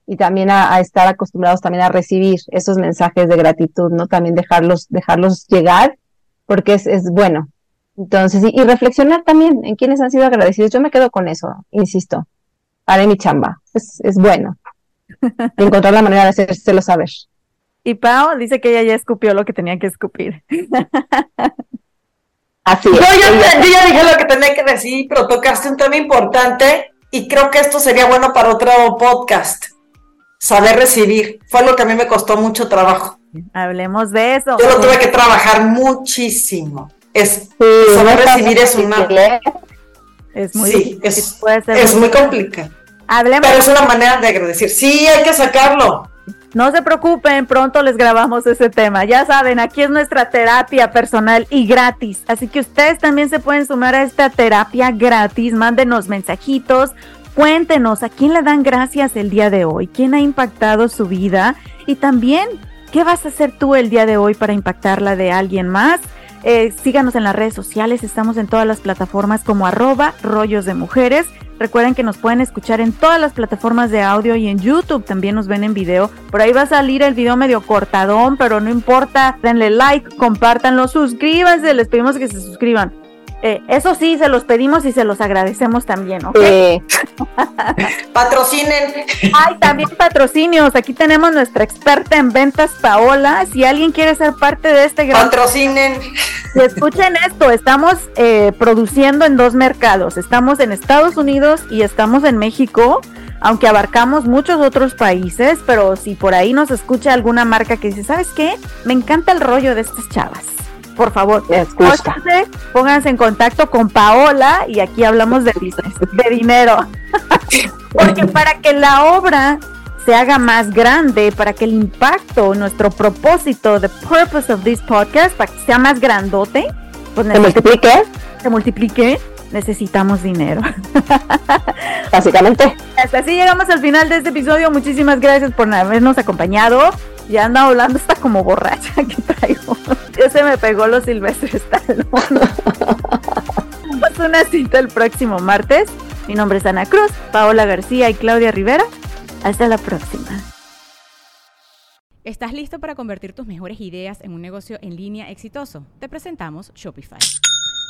y también a, a, estar acostumbrados también a recibir esos mensajes de gratitud, ¿no? También dejarlos, dejarlos llegar, porque es, es bueno, entonces, y, reflexionar también en quienes han sido agradecidos. Yo me quedo con eso, insisto. Haré mi chamba. Es, es bueno. encontrar la manera de hacérselo saber. Y Pau dice que ella ya escupió lo que tenía que escupir. Así es. Yo ya, yo ya dije lo que tenía que decir, pero tocaste un tema importante y creo que esto sería bueno para otro podcast. Saber recibir. Fue lo que a mí me costó mucho trabajo. Hablemos de eso. Yo lo tuve que trabajar muchísimo. Es, saber recibir es una... Es muy, sí, es, es muy complicado. Hablemos. Pero es una manera de agradecer. Sí, hay que sacarlo. No se preocupen, pronto les grabamos ese tema. Ya saben, aquí es nuestra terapia personal y gratis. Así que ustedes también se pueden sumar a esta terapia gratis. Mándenos mensajitos, cuéntenos a quién le dan gracias el día de hoy, quién ha impactado su vida y también qué vas a hacer tú el día de hoy para impactar la de alguien más. Eh, síganos en las redes sociales, estamos en todas las plataformas como arroba rollos de mujeres. Recuerden que nos pueden escuchar en todas las plataformas de audio y en YouTube también nos ven en video. Por ahí va a salir el video medio cortadón, pero no importa. Denle like, compártanlo, suscríbanse. Les pedimos que se suscriban. Eh, eso sí, se los pedimos y se los agradecemos también, ¿ok? Patrocinen. Ay, también patrocinios. Aquí tenemos nuestra experta en ventas, Paola. Si alguien quiere ser parte de este gran... Patrocinen. escuchen esto, estamos eh, produciendo en dos mercados. Estamos en Estados Unidos y estamos en México aunque abarcamos muchos otros países, pero si por ahí nos escucha alguna marca que dice, ¿sabes qué? Me encanta el rollo de estas chavas por favor, pónganse, pónganse en contacto con Paola y aquí hablamos de business, de dinero. Porque para que la obra se haga más grande, para que el impacto, nuestro propósito, the purpose of this podcast, para que sea más grandote, pues se multiplique, se multiplique, necesitamos dinero. Básicamente. Hasta así llegamos al final de este episodio. Muchísimas gracias por habernos acompañado. Ya anda hablando hasta como borracha que traigo. Ya se me pegó los silvestres Vamos una cita el próximo martes. Mi nombre es Ana Cruz, Paola García y Claudia Rivera. Hasta la próxima. ¿Estás listo para convertir tus mejores ideas en un negocio en línea exitoso? Te presentamos Shopify.